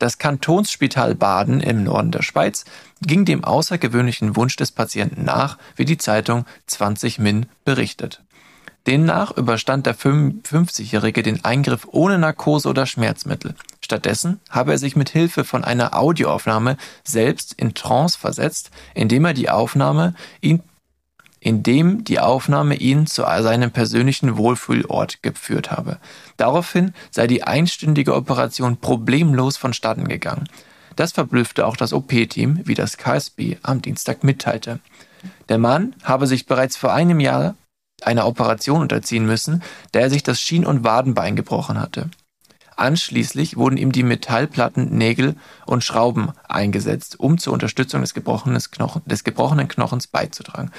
Das Kantonsspital Baden im Norden der Schweiz ging dem außergewöhnlichen Wunsch des Patienten nach, wie die Zeitung 20 Min berichtet. Demnach überstand der 55-Jährige den Eingriff ohne Narkose oder Schmerzmittel. Stattdessen habe er sich mit Hilfe von einer Audioaufnahme selbst in Trance versetzt, indem er die Aufnahme ihn indem die Aufnahme ihn zu seinem persönlichen Wohlfühlort geführt habe. Daraufhin sei die einstündige Operation problemlos vonstatten gegangen. Das verblüffte auch das OP-Team, wie das KSB am Dienstag mitteilte. Der Mann habe sich bereits vor einem Jahr einer Operation unterziehen müssen, da er sich das Schien- und Wadenbein gebrochen hatte. Anschließend wurden ihm die Metallplatten, Nägel und Schrauben eingesetzt, um zur Unterstützung des des gebrochenen Knochens beizutragen.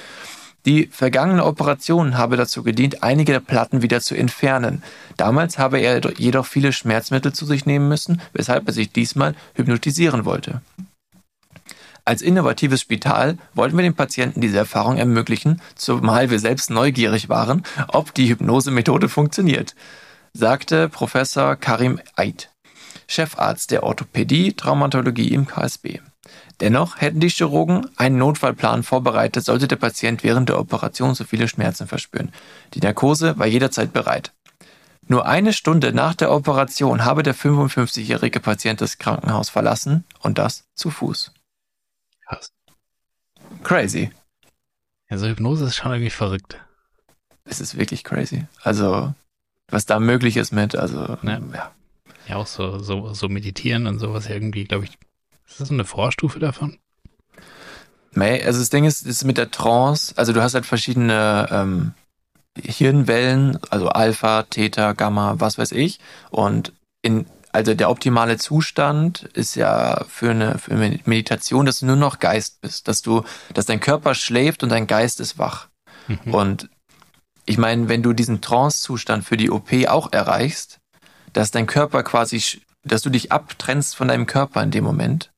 Die vergangene Operation habe dazu gedient, einige der Platten wieder zu entfernen. Damals habe er jedoch viele Schmerzmittel zu sich nehmen müssen, weshalb er sich diesmal hypnotisieren wollte. Als innovatives Spital wollten wir den Patienten diese Erfahrung ermöglichen, zumal wir selbst neugierig waren, ob die Hypnosemethode funktioniert, sagte Professor Karim Eid, Chefarzt der Orthopädie Traumatologie im KSB. Dennoch hätten die Chirurgen einen Notfallplan vorbereitet, sollte der Patient während der Operation so viele Schmerzen verspüren. Die Narkose war jederzeit bereit. Nur eine Stunde nach der Operation habe der 55-jährige Patient das Krankenhaus verlassen und das zu Fuß. Krass. Crazy. Also Hypnose ist schon irgendwie verrückt. Es ist wirklich crazy. Also, was da möglich ist mit, also, Ja. ja. Ja, auch so, so, so meditieren und sowas irgendwie, glaube ich. Ist das so eine Vorstufe davon? May, also das Ding ist, ist mit der Trance, also du hast halt verschiedene ähm, Hirnwellen, also Alpha, Theta, Gamma, was weiß ich. Und in, also der optimale Zustand ist ja für eine, für eine Meditation, dass du nur noch Geist bist, dass du, dass dein Körper schläft und dein Geist ist wach. Mhm. Und ich meine, wenn du diesen Trance-Zustand für die OP auch erreichst, dass dein Körper quasi, dass du dich abtrennst von deinem Körper in dem Moment.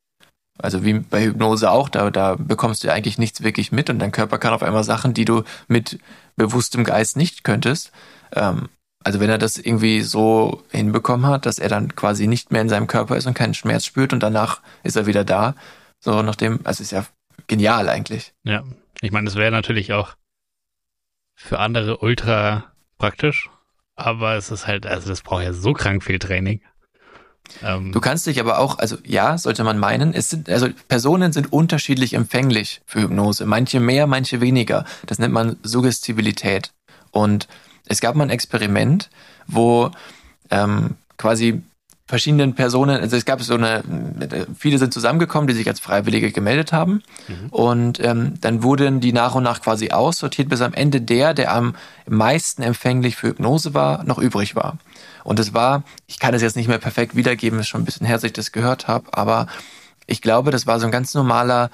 Also wie bei Hypnose auch, da, da bekommst du ja eigentlich nichts wirklich mit und dein Körper kann auf einmal Sachen, die du mit bewusstem Geist nicht könntest. Ähm, also wenn er das irgendwie so hinbekommen hat, dass er dann quasi nicht mehr in seinem Körper ist und keinen Schmerz spürt und danach ist er wieder da. So nachdem, also ist ja genial eigentlich. Ja, ich meine, das wäre natürlich auch für andere ultra praktisch, aber es ist halt, also das braucht ja so krank viel Training. Ähm, Du kannst dich aber auch, also ja, sollte man meinen, es sind, also Personen sind unterschiedlich empfänglich für Hypnose. Manche mehr, manche weniger. Das nennt man Suggestibilität. Und es gab mal ein Experiment, wo ähm, quasi verschiedenen Personen, also es gab so eine, viele sind zusammengekommen, die sich als Freiwillige gemeldet haben. Und ähm, dann wurden die nach und nach quasi aussortiert, bis am Ende der, der am meisten empfänglich für Hypnose war, noch übrig war. Und es war, ich kann es jetzt nicht mehr perfekt wiedergeben, ist schon ein bisschen her, dass ich das gehört habe, aber ich glaube, das war so ein ganz normaler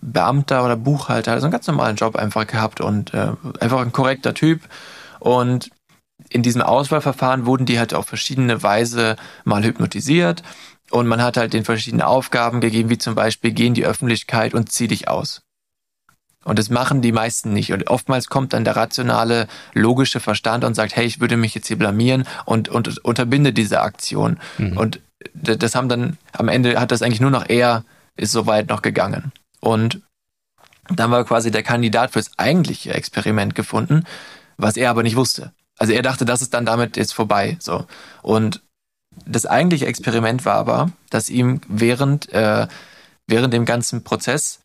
Beamter oder Buchhalter, also einen ganz normalen Job einfach gehabt und äh, einfach ein korrekter Typ. Und in diesem Auswahlverfahren wurden die halt auf verschiedene Weise mal hypnotisiert und man hat halt den verschiedene Aufgaben gegeben, wie zum Beispiel geh in die Öffentlichkeit und zieh dich aus. Und das machen die meisten nicht. Und oftmals kommt dann der rationale, logische Verstand und sagt, hey, ich würde mich jetzt hier blamieren und, und unterbinde diese Aktion. Und d- das haben dann, am Ende hat das eigentlich nur noch er, ist soweit noch gegangen. Und dann war quasi der Kandidat fürs eigentliche Experiment gefunden, was er aber nicht wusste. Also er dachte, das ist dann damit jetzt vorbei. So. Und das eigentliche Experiment war aber, dass ihm während, äh, während dem ganzen Prozess,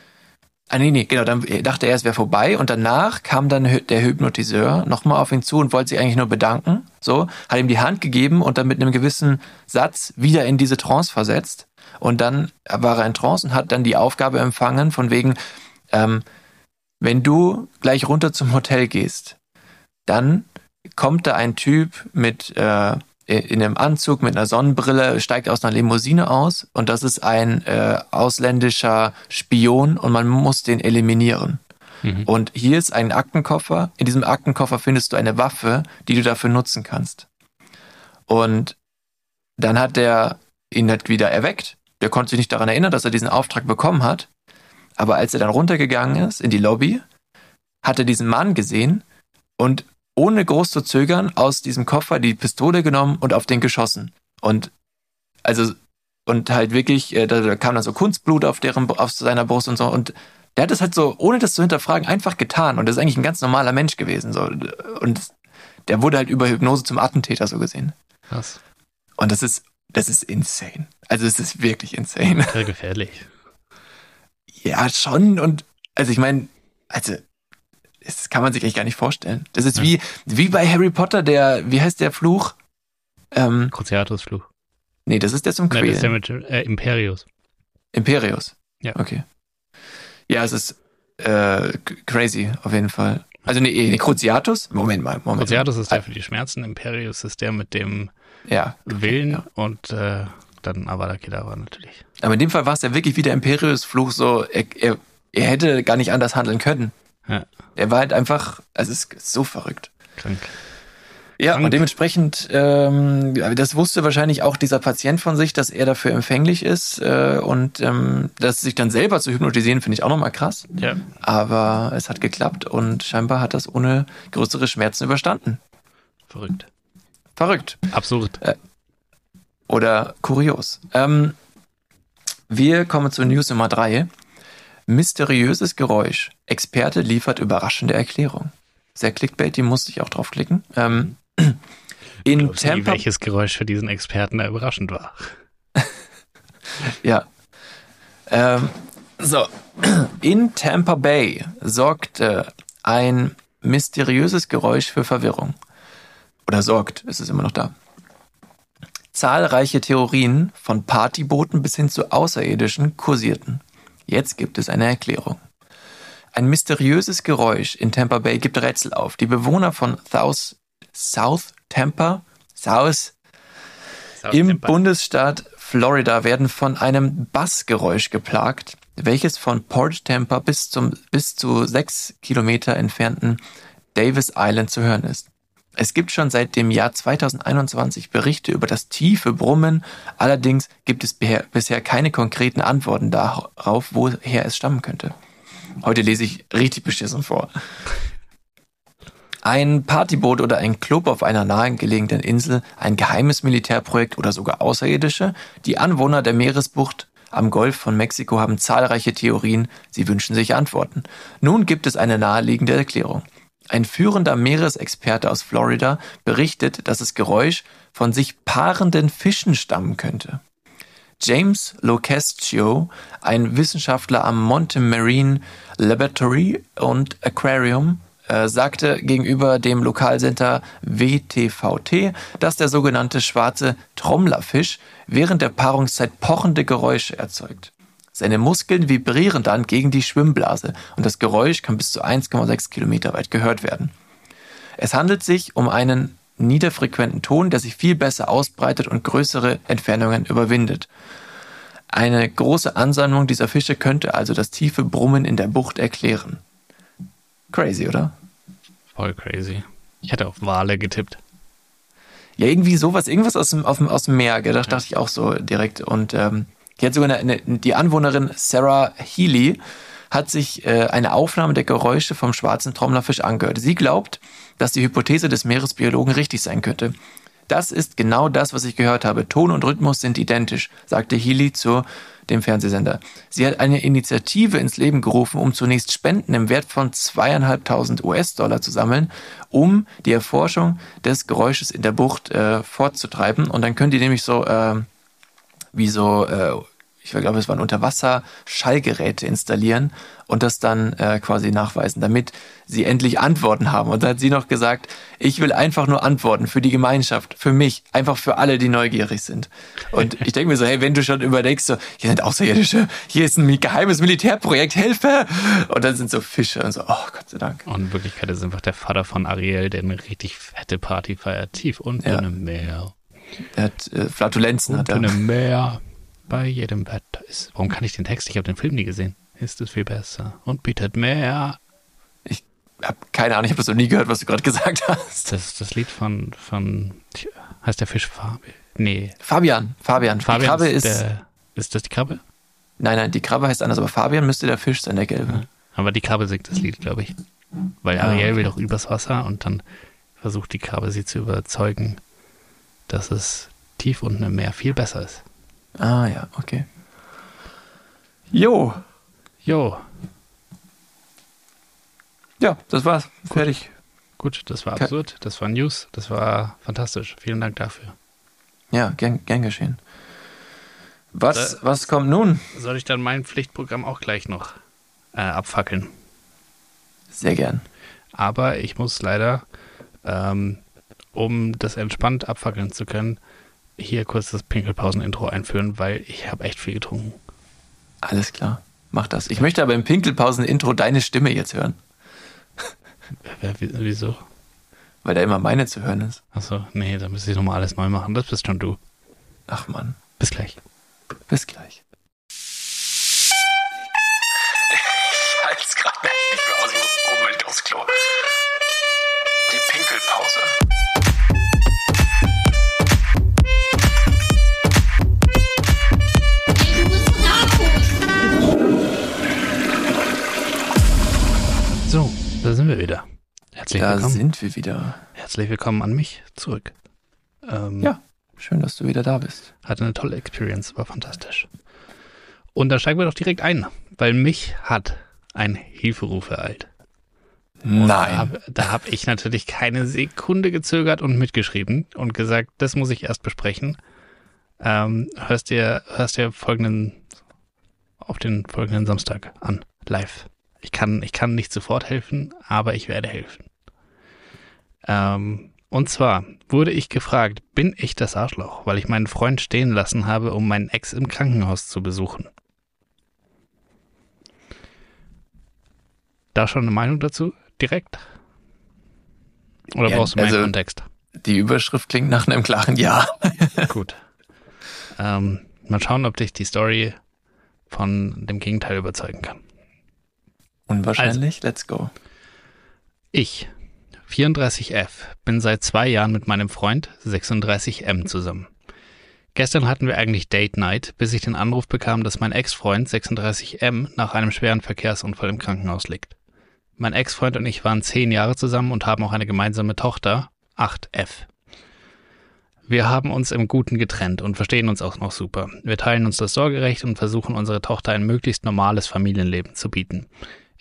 ah nee, nee, genau, dann dachte er, es wäre vorbei und danach kam dann der Hypnotiseur nochmal auf ihn zu und wollte sich eigentlich nur bedanken, so, hat ihm die Hand gegeben und dann mit einem gewissen Satz wieder in diese Trance versetzt und dann war er in Trance und hat dann die Aufgabe empfangen von wegen, ähm, wenn du gleich runter zum Hotel gehst, dann kommt da ein Typ mit äh, in einem Anzug mit einer Sonnenbrille, steigt aus einer Limousine aus und das ist ein äh, ausländischer Spion und man muss den eliminieren. Mhm. Und hier ist ein Aktenkoffer. In diesem Aktenkoffer findest du eine Waffe, die du dafür nutzen kannst. Und dann hat der ihn halt wieder erweckt. Der konnte sich nicht daran erinnern, dass er diesen Auftrag bekommen hat. Aber als er dann runtergegangen ist in die Lobby, hat er diesen Mann gesehen und ohne groß zu zögern aus diesem Koffer die Pistole genommen und auf den geschossen. Und also und halt wirklich, äh, da, da kam dann so Kunstblut auf deren auf seiner Brust und so und der hat das halt so, ohne das zu hinterfragen, einfach getan. Und das ist eigentlich ein ganz normaler Mensch gewesen. So. Und der wurde halt über Hypnose zum Attentäter so gesehen. Krass. Und das ist, das ist insane. Also es ist wirklich insane. Sehr gefährlich. Ja, schon. Und also ich meine, also das kann man sich eigentlich gar nicht vorstellen. Das ist wie, wie bei Harry Potter, der, wie heißt der Fluch? Ähm, Cruciatus-Fluch. nee, das ist der zum Nein, das ist der Quälen. mit äh, Imperius. Imperius. Ja. Okay. Ja, es ist äh, crazy, auf jeden Fall. Also nee, nee Cruciatus? Moment mal, Moment. Cruciatus ist der für die Schmerzen, Imperius ist der mit dem Ja. Willen Ja. und äh, dann Avada Kedavra natürlich. Aber in dem Fall war es ja wirklich wie der Imperius-Fluch so, er, er, er hätte gar nicht anders handeln können. Ja, Er war halt einfach, also es ist so verrückt. krank. Ja, Krank. und dementsprechend, ähm, das wusste wahrscheinlich auch dieser Patient von sich, dass er dafür empfänglich ist. Äh, und ähm, das sich dann selber zu hypnotisieren, finde ich auch nochmal krass. Ja, Aber es hat geklappt und scheinbar hat das ohne größere Schmerzen überstanden. verrückt. Verrückt. Absurd. Oder kurios. Ähm, wir kommen zu News Nummer drei. Mysteriöses Geräusch. Experte liefert überraschende Erklärung. Sehr clickbait, die musste ich auch draufklicken. Ähm, [clears throat] in Tampa welches Geräusch für diesen Experten da überraschend war? [laughs] Ja. Ähm, so. [clears throat] In Tampa Bay sorgte ein mysteriöses Geräusch für Verwirrung. Oder sorgt, es ist immer noch da. Zahlreiche Theorien von Partybooten bis hin zu Außerirdischen kursierten. Jetzt gibt es eine Erklärung. Ein mysteriöses Geräusch in Tampa Bay gibt Rätsel auf. Die Bewohner von South, South Tampa, South im Bundesstaat Florida werden von einem Bassgeräusch geplagt, welches von Port Tampa bis zum bis zu sechs Kilometer entfernten Davis Island zu hören ist. Es gibt schon seit dem Jahr 2021 Berichte über das tiefe Brummen, allerdings gibt es bisher keine konkreten Antworten darauf, woher es stammen könnte. Heute lese ich richtig beschissen vor. Ein Partyboot oder ein Club auf einer nahegelegenen Insel, ein geheimes Militärprojekt oder sogar Außerirdische? Die Anwohner der Meeresbucht am Golf von Mexiko haben zahlreiche Theorien, sie wünschen sich Antworten. Nun gibt es eine naheliegende Erklärung. Ein führender Meeresexperte aus Florida berichtet, dass das Geräusch von sich paarenden Fischen stammen könnte. James Locastio, ein Wissenschaftler am Monte Marine Laboratory und Aquarium, äh, sagte gegenüber dem Lokalcenter WTVT, dass der sogenannte schwarze Trommlerfisch während der Paarungszeit pochende Geräusche erzeugt. Seine Muskeln vibrieren dann gegen die Schwimmblase und das Geräusch kann bis zu 1,6 Kilometer weit gehört werden. Es handelt sich um einen niederfrequenten Ton, der sich viel besser ausbreitet und größere Entfernungen überwindet. Eine große Ansammlung dieser Fische könnte also das tiefe Brummen in der Bucht erklären. Crazy, oder? Voll crazy. Ich hätte auf Wale getippt. Ja, irgendwie sowas, irgendwas aus dem, aus dem Meer, gell? das dachte ich auch so direkt. Und ähm, die hat sogar eine, eine, die Anwohnerin Sarah Healy hat sich äh, eine Aufnahme der Geräusche vom schwarzen Trommlerfisch angehört. Sie glaubt, dass die Hypothese des Meeresbiologen richtig sein könnte. Das ist genau das, was ich gehört habe. Ton und Rhythmus sind identisch, sagte Healy zu dem Fernsehsender. Sie hat eine Initiative ins Leben gerufen, um zunächst Spenden im Wert von zweieinhalbtausend US-Dollar zu sammeln, um die Erforschung des Geräusches in der Bucht äh, fortzutreiben. Und dann können die nämlich so äh, wie so äh, ich glaube, es waren Unterwasser-Schallgeräte installieren und das dann äh, quasi nachweisen, damit sie endlich Antworten haben. Und da hat sie noch gesagt, ich will einfach nur Antworten für die Gemeinschaft, für mich, einfach für alle, die neugierig sind. Und [laughs] ich denke mir so, hey, wenn du schon überdenkst, so, hier sind Außerirdische, hier ist ein geheimes Militärprojekt, Hilfe! Und dann sind so Fische und so, oh Gott sei Dank. Und in Wirklichkeit ist einfach der Vater von Ariel, der eine richtig fette Party feiert, tief unten ja. im Meer. Er hat äh, Flatulenzen. Unten hat er. im Meer bei jedem Wetter ist. Warum kann ich den Text? Ich habe den Film nie gesehen. Ist es viel besser und bietet mehr. Ich habe keine Ahnung, ich habe das noch nie gehört, was du gerade [laughs] gesagt hast. Das ist das Lied von, von heißt der Fisch Fabian? Nee. Fabian, Fabian. Fabian die Krabbe ist, ist, der, ist das die Krabbe? Nein, nein, die Krabbe heißt anders, aber Fabian müsste der Fisch sein, der gelbe. Ja, aber die Krabbe singt das Lied, glaube ich. Weil Ariel will doch übers Wasser und dann versucht die Krabbe sie zu überzeugen, dass es tief unten im Meer viel besser ist. Ah ja, okay. Jo. Jo. Ja, das war's. Gut. Fertig. Gut, das war absurd. Das war News. Das war fantastisch. Vielen Dank dafür. Ja, gern, gern geschehen. Was, da, was kommt nun? Soll ich dann mein Pflichtprogramm auch gleich noch äh, abfackeln? Sehr gern. Aber ich muss leider, ähm, um das entspannt abfackeln zu können, hier kurz das Pinkelpausen-Intro einführen, weil ich habe echt viel getrunken. Alles klar, mach das. Ich möchte aber im Pinkelpausen-Intro deine Stimme jetzt hören. Wieso? Weil da immer meine zu hören ist. Achso, nee, da müsste ich nochmal alles neu machen. Das bist schon du. Ach Mann. Bis gleich. Bis gleich. Ich halte es gerade nicht mehr aus, ich muss unbedingt aufs Klo. Die Pinkelpause. Da sind wir wieder. Herzlich da willkommen. Da sind wir wieder. Herzlich willkommen an mich zurück. Ähm, ja, schön, dass du wieder da bist. Hatte eine tolle Experience, war fantastisch. Und da steigen wir doch direkt ein, weil mich hat ein Hilferuf ereilt. Nein. Da habe hab ich natürlich keine Sekunde gezögert und mitgeschrieben und gesagt, das muss ich erst besprechen. Ähm, hörst dir, hörst dir folgenden, auf den folgenden Samstag an, live. Ich kann, ich kann nicht sofort helfen, aber ich werde helfen. Ähm, und zwar wurde ich gefragt, bin ich das Arschloch, weil ich meinen Freund stehen lassen habe, um meinen Ex im Krankenhaus zu besuchen? Da schon eine Meinung dazu? Direkt? Oder ja, brauchst du mehr also, Kontext? Die Überschrift klingt nach einem klaren Ja. [laughs] Gut. Ähm, mal schauen, ob dich die Story von dem Gegenteil überzeugen kann. Unwahrscheinlich, also, let's go. Ich 34F. Bin seit zwei Jahren mit meinem Freund 36M zusammen. Gestern hatten wir eigentlich Date Night, bis ich den Anruf bekam, dass mein Ex-Freund 36M nach einem schweren Verkehrsunfall im Krankenhaus liegt. Mein Ex-Freund und ich waren zehn Jahre zusammen und haben auch eine gemeinsame Tochter, 8F. Wir haben uns im Guten getrennt und verstehen uns auch noch super. Wir teilen uns das Sorgerecht und versuchen unserer Tochter ein möglichst normales Familienleben zu bieten.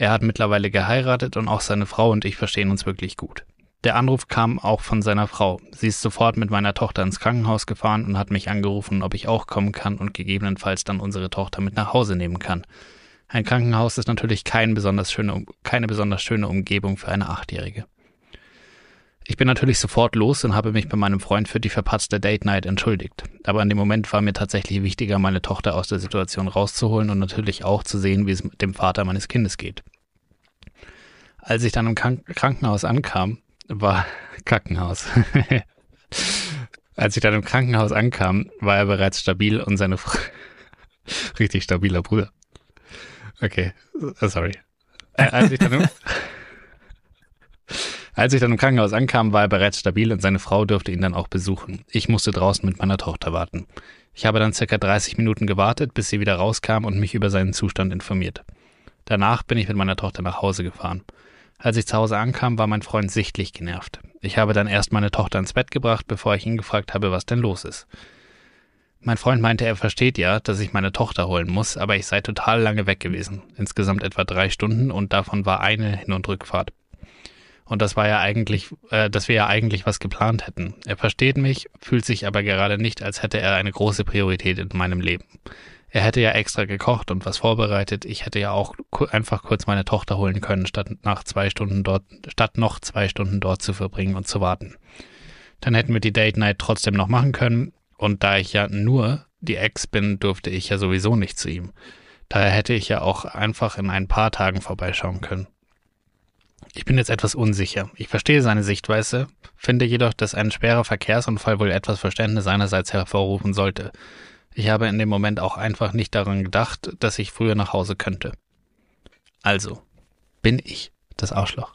Er hat mittlerweile geheiratet und auch seine Frau und ich verstehen uns wirklich gut. Der Anruf kam auch von seiner Frau. Sie ist sofort mit meiner Tochter ins Krankenhaus gefahren und hat mich angerufen, ob ich auch kommen kann und gegebenenfalls dann unsere Tochter mit nach Hause nehmen kann. Ein Krankenhaus ist natürlich kein besonders schöne, keine besonders schöne Umgebung für eine Achtjährige. Ich bin natürlich sofort los und habe mich bei meinem Freund für die verpatzte Date Night entschuldigt. Aber in dem Moment war mir tatsächlich wichtiger, meine Tochter aus der Situation rauszuholen und natürlich auch zu sehen, wie es dem Vater meines Kindes geht. Als ich dann im Krank Krankenhaus ankam, war [laughs] Krankenhaus. [laughs] Als ich dann im Krankenhaus ankam, war er bereits stabil und seine Frau [laughs] richtig stabiler Bruder. Okay, sorry. Als ich dann im als ich dann im Krankenhaus ankam, war er bereits stabil und seine Frau durfte ihn dann auch besuchen. Ich musste draußen mit meiner Tochter warten. Ich habe dann circa 30 Minuten gewartet, bis sie wieder rauskam und mich über seinen Zustand informiert. Danach bin ich mit meiner Tochter nach Hause gefahren. Als ich zu Hause ankam, war mein Freund sichtlich genervt. Ich habe dann erst meine Tochter ins Bett gebracht, bevor ich ihn gefragt habe, was denn los ist. Mein Freund meinte, er versteht ja, dass ich meine Tochter holen muss, aber ich sei total lange weg gewesen. Insgesamt etwa drei Stunden und davon war eine Hin- und Rückfahrt. Und das war ja eigentlich, äh, dass wir ja eigentlich was geplant hätten. Er versteht mich, fühlt sich aber gerade nicht, als hätte er eine große Priorität in meinem Leben. Er hätte ja extra gekocht und was vorbereitet. Ich hätte ja auch einfach kurz meine Tochter holen können, statt nach zwei Stunden dort, statt noch zwei Stunden dort zu verbringen und zu warten. Dann hätten wir die Date Night trotzdem noch machen können. Und da ich ja nur die Ex bin, durfte ich ja sowieso nicht zu ihm. Daher hätte ich ja auch einfach in ein paar Tagen vorbeischauen können. Ich bin jetzt etwas unsicher. Ich verstehe seine Sichtweise, finde jedoch, dass ein schwerer Verkehrsunfall wohl etwas Verständnis seinerseits hervorrufen sollte. Ich habe in dem Moment auch einfach nicht daran gedacht, dass ich früher nach Hause könnte. Also, bin ich das Arschloch?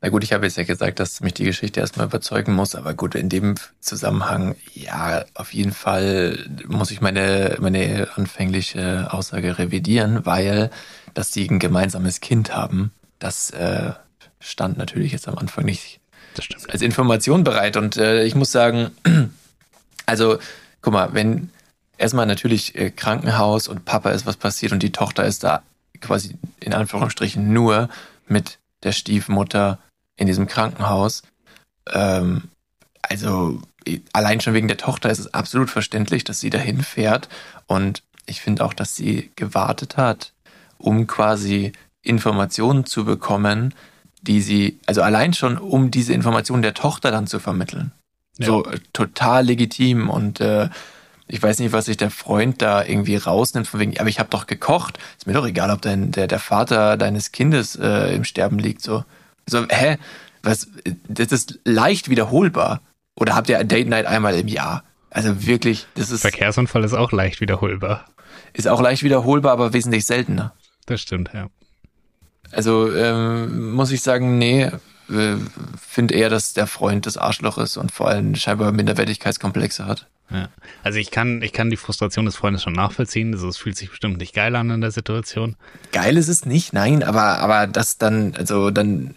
Na gut, ich habe jetzt ja gesagt, dass mich die Geschichte erstmal überzeugen muss, aber gut, in dem Zusammenhang, ja, auf jeden Fall muss ich meine, meine anfängliche Aussage revidieren, weil, dass sie ein gemeinsames Kind haben, das äh, stand natürlich jetzt am Anfang nicht als Information bereit. Und äh, ich muss sagen, [clears throat] also, guck mal, wenn erstmal natürlich äh, Krankenhaus und Papa ist was passiert und die Tochter ist da quasi in Anführungsstrichen nur mit der Stiefmutter in diesem Krankenhaus. Ähm, also allein schon wegen der Tochter ist es absolut verständlich, dass sie dahin fährt. Und ich finde auch, dass sie gewartet hat, um quasi Informationen zu bekommen, die sie, also allein schon, um diese Informationen der Tochter dann zu vermitteln. Ja. So äh, total legitim und äh, ich weiß nicht, was sich der Freund da irgendwie rausnimmt, von wegen, aber ich habe doch gekocht. Ist mir doch egal, ob dein, der, der Vater deines Kindes äh, im Sterben liegt. So. So, hä? Was, das ist leicht wiederholbar. Oder habt ihr ein Date Night einmal im Jahr? Also wirklich, das ist. Verkehrsunfall ist auch leicht wiederholbar. Ist auch leicht wiederholbar, aber wesentlich seltener. Das stimmt, ja. Also ähm, muss ich sagen, nee, äh, finde eher, dass der Freund des Arschloch ist und vor allem scheinbar Minderwertigkeitskomplexe hat. Ja. Also ich kann, ich kann die Frustration des Freundes schon nachvollziehen. Also es fühlt sich bestimmt nicht geil an in der Situation. Geil ist es nicht, nein, aber, aber das dann, also dann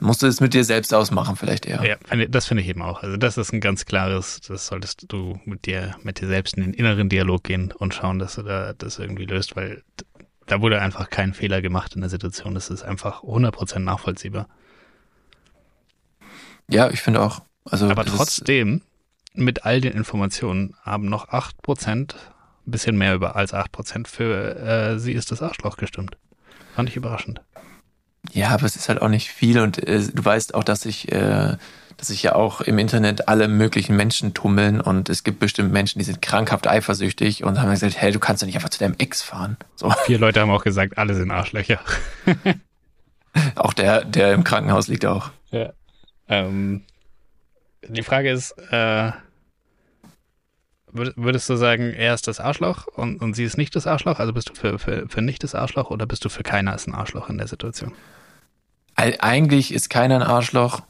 musst du es mit dir selbst ausmachen, vielleicht eher. Ja, das finde ich eben auch. Also das ist ein ganz klares, das solltest du mit dir, mit dir selbst in den inneren Dialog gehen und schauen, dass du da das irgendwie löst, weil da wurde einfach kein Fehler gemacht in der Situation. Das ist einfach 100% nachvollziehbar. Ja, ich finde auch. Also Aber trotzdem, mit all den Informationen, haben noch 8%, ein bisschen mehr über als 8% für äh, sie ist das Arschloch gestimmt. Fand ich überraschend. Ja, aber es ist halt auch nicht viel und äh, du weißt auch, dass ich, äh, dass sich ja auch im Internet alle möglichen Menschen tummeln und es gibt bestimmt Menschen, die sind krankhaft eifersüchtig und haben gesagt, hey, du kannst doch nicht einfach zu deinem Ex fahren. So. Vier Leute haben auch gesagt, alle sind Arschlöcher. [laughs] auch der, der im Krankenhaus liegt auch. Ja. Ähm, die Frage ist, äh, würdest du sagen, er ist das Arschloch und, und sie ist nicht das Arschloch? Also bist du für, für, für nicht das Arschloch oder bist du für keiner ist ein Arschloch in der Situation? Eig- Eigentlich ist keiner ein Arschloch,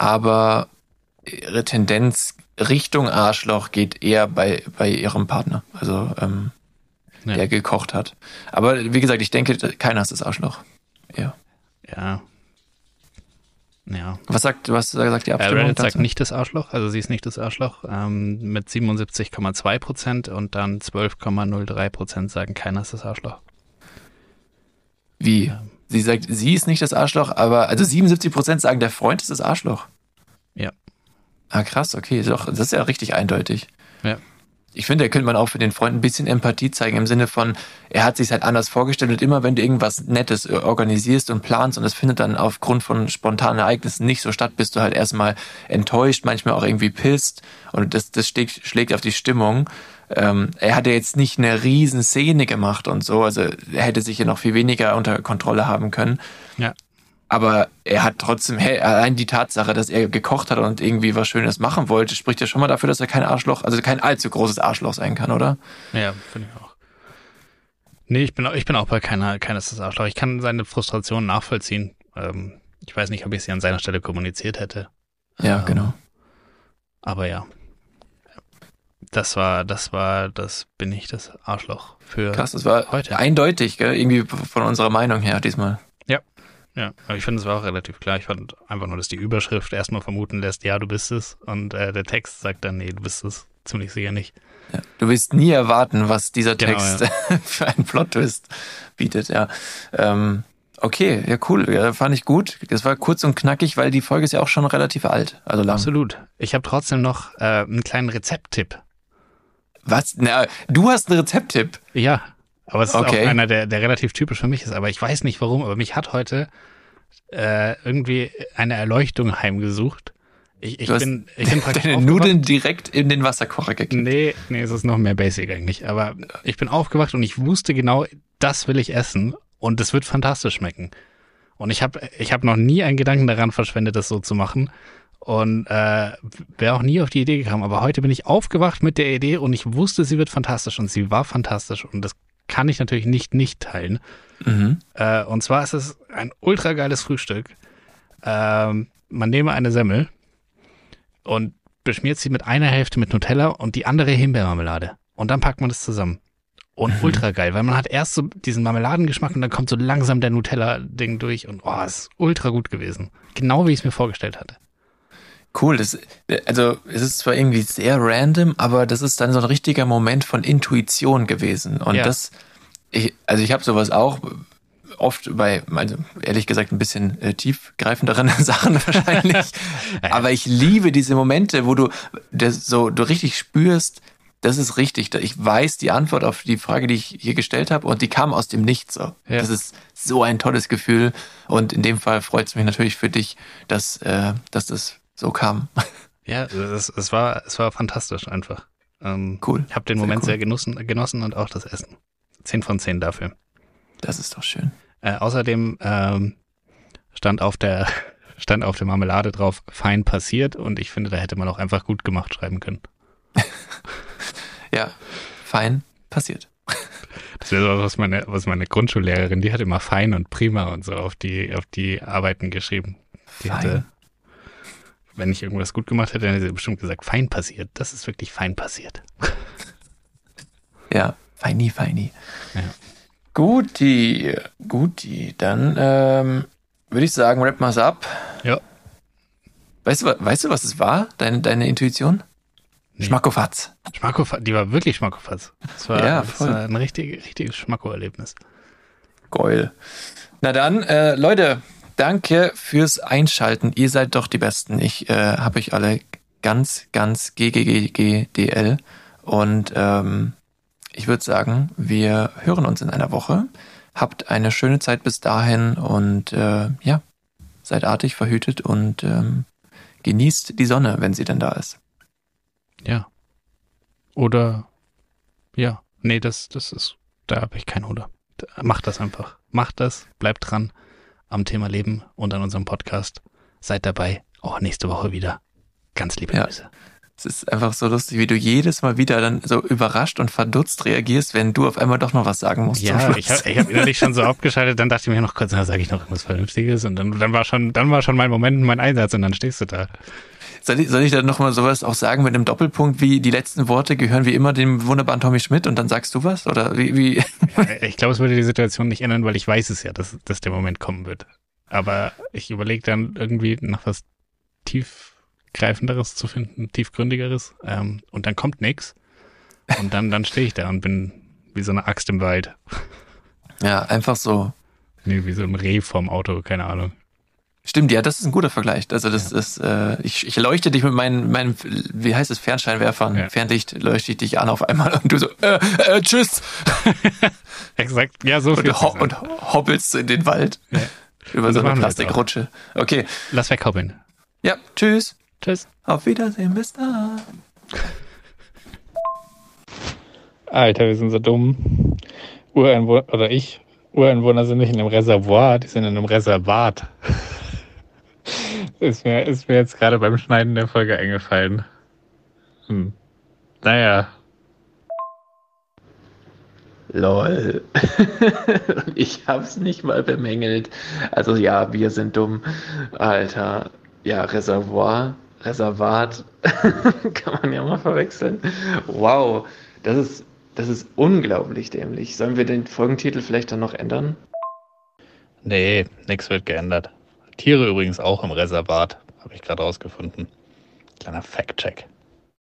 aber ihre Tendenz Richtung Arschloch geht eher bei, bei ihrem Partner, also ähm, Ja. der gekocht hat. Aber wie gesagt, ich denke, keiner ist das Arschloch. Ja. Ja. Ja. Was sagt, was sagt die Äh, Abstimmung? Reddit sagt dazu? nicht das Arschloch, also sie ist nicht das Arschloch, ähm, mit 77,2 Prozent und dann 12,03 Prozent sagen, keiner ist das Arschloch. Wie? Sie sagt, sie ist nicht das Arschloch, aber also 77 Prozent sagen, der Freund ist das Arschloch. Ja. Ah, krass, okay, doch, das ist ja richtig eindeutig. Ja. Ich finde, da könnte man auch für den Freund ein bisschen Empathie zeigen im Sinne von, er hat sich halt anders vorgestellt und immer wenn du irgendwas Nettes äh, organisierst und planst und das findet dann aufgrund von spontanen Ereignissen nicht so statt, bist du halt erstmal enttäuscht, manchmal auch irgendwie pisst und das, das schlägt, schlägt auf die Stimmung. Ähm, er hat ja jetzt nicht eine riesen Szene gemacht und so, also er hätte sich ja noch viel weniger unter Kontrolle haben können. Ja. Aber er hat trotzdem, hey, allein die Tatsache, dass er gekocht hat und irgendwie was Schönes machen wollte, spricht ja schon mal dafür, dass er kein Arschloch, also kein allzu großes Arschloch sein kann, oder? Ja, finde ich auch. Nee, ich bin, auch- ich bin auch bei keiner, keines das Arschloch. Ich kann seine Frustration nachvollziehen. Ähm, ich weiß nicht, ob ich sie an seiner Stelle kommuniziert hätte. Ja, Ähm, genau. Aber ja. Das war, das war, das bin ich das Arschloch für Krass, das war heute. eindeutig, gell? irgendwie von unserer Meinung her diesmal. Ja, aber ich finde, es war auch relativ klar. Ich fand einfach nur, dass die Überschrift erstmal vermuten lässt, ja, du bist es. Und äh, der Text sagt dann, nee, du bist es. Ziemlich sicher nicht. Ja. Du willst nie erwarten, was dieser Genau, Text [laughs] für einen Plot-Twist bietet, ja. Ähm, okay, ja, cool, ja, fand ich gut. Das war kurz und knackig, weil die Folge ist ja auch schon relativ alt, also lang. Absolut. Ich habe trotzdem noch äh, einen kleinen Rezepttipp. Was? Na, du hast einen Rezepttipp. Ja, aber es ist Okay. auch einer, der, der relativ typisch für mich ist. Aber ich weiß nicht warum, aber mich hat heute äh, irgendwie eine Erleuchtung heimgesucht. Ich, ich bin, ich bin [laughs] praktisch Deine. Nudeln direkt in den Wasserkocher gekippt. Nee, nee, es ist noch mehr basic eigentlich. Aber ich bin aufgewacht und ich wusste genau, das will ich essen und es wird fantastisch schmecken. Und ich habe ich hab noch nie einen Gedanken daran verschwendet, das so zu machen. Und äh, wäre auch nie auf die Idee gekommen. Aber heute bin ich aufgewacht mit der Idee und ich wusste, sie wird fantastisch und sie war fantastisch. Und das kann ich natürlich nicht nicht teilen. Mhm. Äh, und zwar ist es ein ultra geiles Frühstück. Ähm, man nehme eine Semmel und beschmiert sie mit einer Hälfte mit Nutella und die andere Himbeermarmelade. Und dann packt man das zusammen. Und ultra geil, weil man hat erst so diesen Marmeladengeschmack und dann kommt so langsam der Nutella-Ding durch und oh, es ist ultra gut gewesen. Genau wie ich es mir vorgestellt hatte. Cool, das, also es ist zwar irgendwie sehr random, aber das ist dann so ein richtiger Moment von Intuition gewesen. Und Ja. das, ich, also ich habe sowas auch oft bei, also ehrlich gesagt, ein bisschen äh, tiefgreifenderen [laughs] Sachen wahrscheinlich. [laughs] aber ich liebe diese Momente, wo du das so, du richtig spürst, das ist richtig. Ich weiß die Antwort auf die Frage, die ich hier gestellt habe, und die kam aus dem Nichts. So. Ja. Das ist so ein tolles Gefühl. Und in dem Fall freut es mich natürlich für dich, dass, äh, dass das so kam. Ja, es, es, war, es war fantastisch einfach. Ähm, Cool. Ich habe den Sehr Moment cool. sehr genossen, genossen und auch das Essen. Zehn von zehn dafür. Das ist doch schön. Äh, außerdem ähm, stand auf der [laughs] stand auf der Marmelade drauf fein passiert und ich finde, da hätte man auch einfach gut gemacht schreiben können. [laughs] Ja, fein, passiert. Das wäre so was meine was meine Grundschullehrerin, die hat immer fein und prima und so auf die auf die Arbeiten geschrieben. Die Fein. hatte wenn ich irgendwas gut gemacht hätte, dann hätte sie bestimmt gesagt, fein passiert. Das ist wirklich fein passiert. [laughs] Ja, feini, feini. Ja. Guti, guti. Dann ähm, würde ich sagen, wrap mal's ab. Ja. Weißt du, weißt du, was es war? Deine, deine Intuition? Nee. Schmackofatz. Schmackofatz, die war wirklich Schmackofatz. Das war, Ja, das voll. war ein richtig, richtiges Schmacko-Erlebnis. Geil. Na dann, äh, Leute, danke fürs Einschalten. Ihr seid doch die Besten. Ich äh, habe euch alle ganz, ganz GGGGDL. Und ähm, ich würde sagen, wir hören uns in einer Woche. Habt eine schöne Zeit bis dahin und äh, ja, seid artig, verhütet und ähm, genießt die Sonne, wenn sie denn da ist. Ja. Oder ja, nee, das, das ist, da habe ich kein Oder. Macht das einfach. Macht das, bleibt dran am Thema Leben und an unserem Podcast. Seid dabei, auch nächste Woche wieder. Ganz liebe Ja. Grüße. Es ist einfach so lustig, wie du jedes Mal wieder dann so überrascht und verdutzt reagierst, wenn du auf einmal doch noch was sagen musst. Ja, ich habe hab innerlich schon so [laughs] abgeschaltet, dann dachte ich mir noch kurz, na, sage ich noch irgendwas Vernünftiges und dann, dann war schon, dann war schon mein Moment, mein Einsatz und dann stehst du da. Soll ich, soll ich dann nochmal sowas auch sagen mit einem Doppelpunkt, wie die letzten Worte gehören wie immer dem wunderbaren Tommy Schmidt und dann sagst du was? Oder wie? wie? Ich glaube, es würde die Situation nicht ändern, weil ich weiß es ja, dass, dass der Moment kommen wird. Aber ich überlege dann irgendwie nach was tiefgreifenderes zu finden, tiefgründigeres. Ähm, und dann kommt nix. Und dann, dann stehe ich da und bin wie so eine Axt im Wald. Ja, einfach so. Nee, wie so ein Reh vorm Auto, keine Ahnung. Stimmt, ja, das ist ein guter Vergleich. Also das ist, äh, ich, ich leuchte dich mit meinen, meinen, wie heißt es, Fernscheinwerfern, Ja. Fernlicht leuchte ich dich an auf einmal und du so, äh, äh, tschüss. [laughs] Exakt, ja, so viel. Und, ho und hoppelst in den Wald. Ja. Über Und so eine Plastikrutsche. Okay. Lass weghoppeln. Ja, tschüss. Tschüss. Auf Wiedersehen, bis dann. Alter, wir sind so dumm. Ureinwohner, oder ich, Ureinwohner sind nicht in einem Reservoir, die sind in einem Reservat. [laughs] ist, mir, ist mir jetzt gerade beim Schneiden der Folge eingefallen. Hm. Naja. Lol. [laughs] ich hab's nicht mal bemängelt. Also ja, wir sind dumm. Alter. Ja, Reservoir, Reservat. [laughs] Kann man ja mal verwechseln. Wow. Das ist, das ist unglaublich dämlich. Sollen wir den Folgentitel vielleicht dann noch ändern? Nee, nix wird geändert. Tiere übrigens auch im Reservat, habe ich gerade rausgefunden. Kleiner Fact-Check.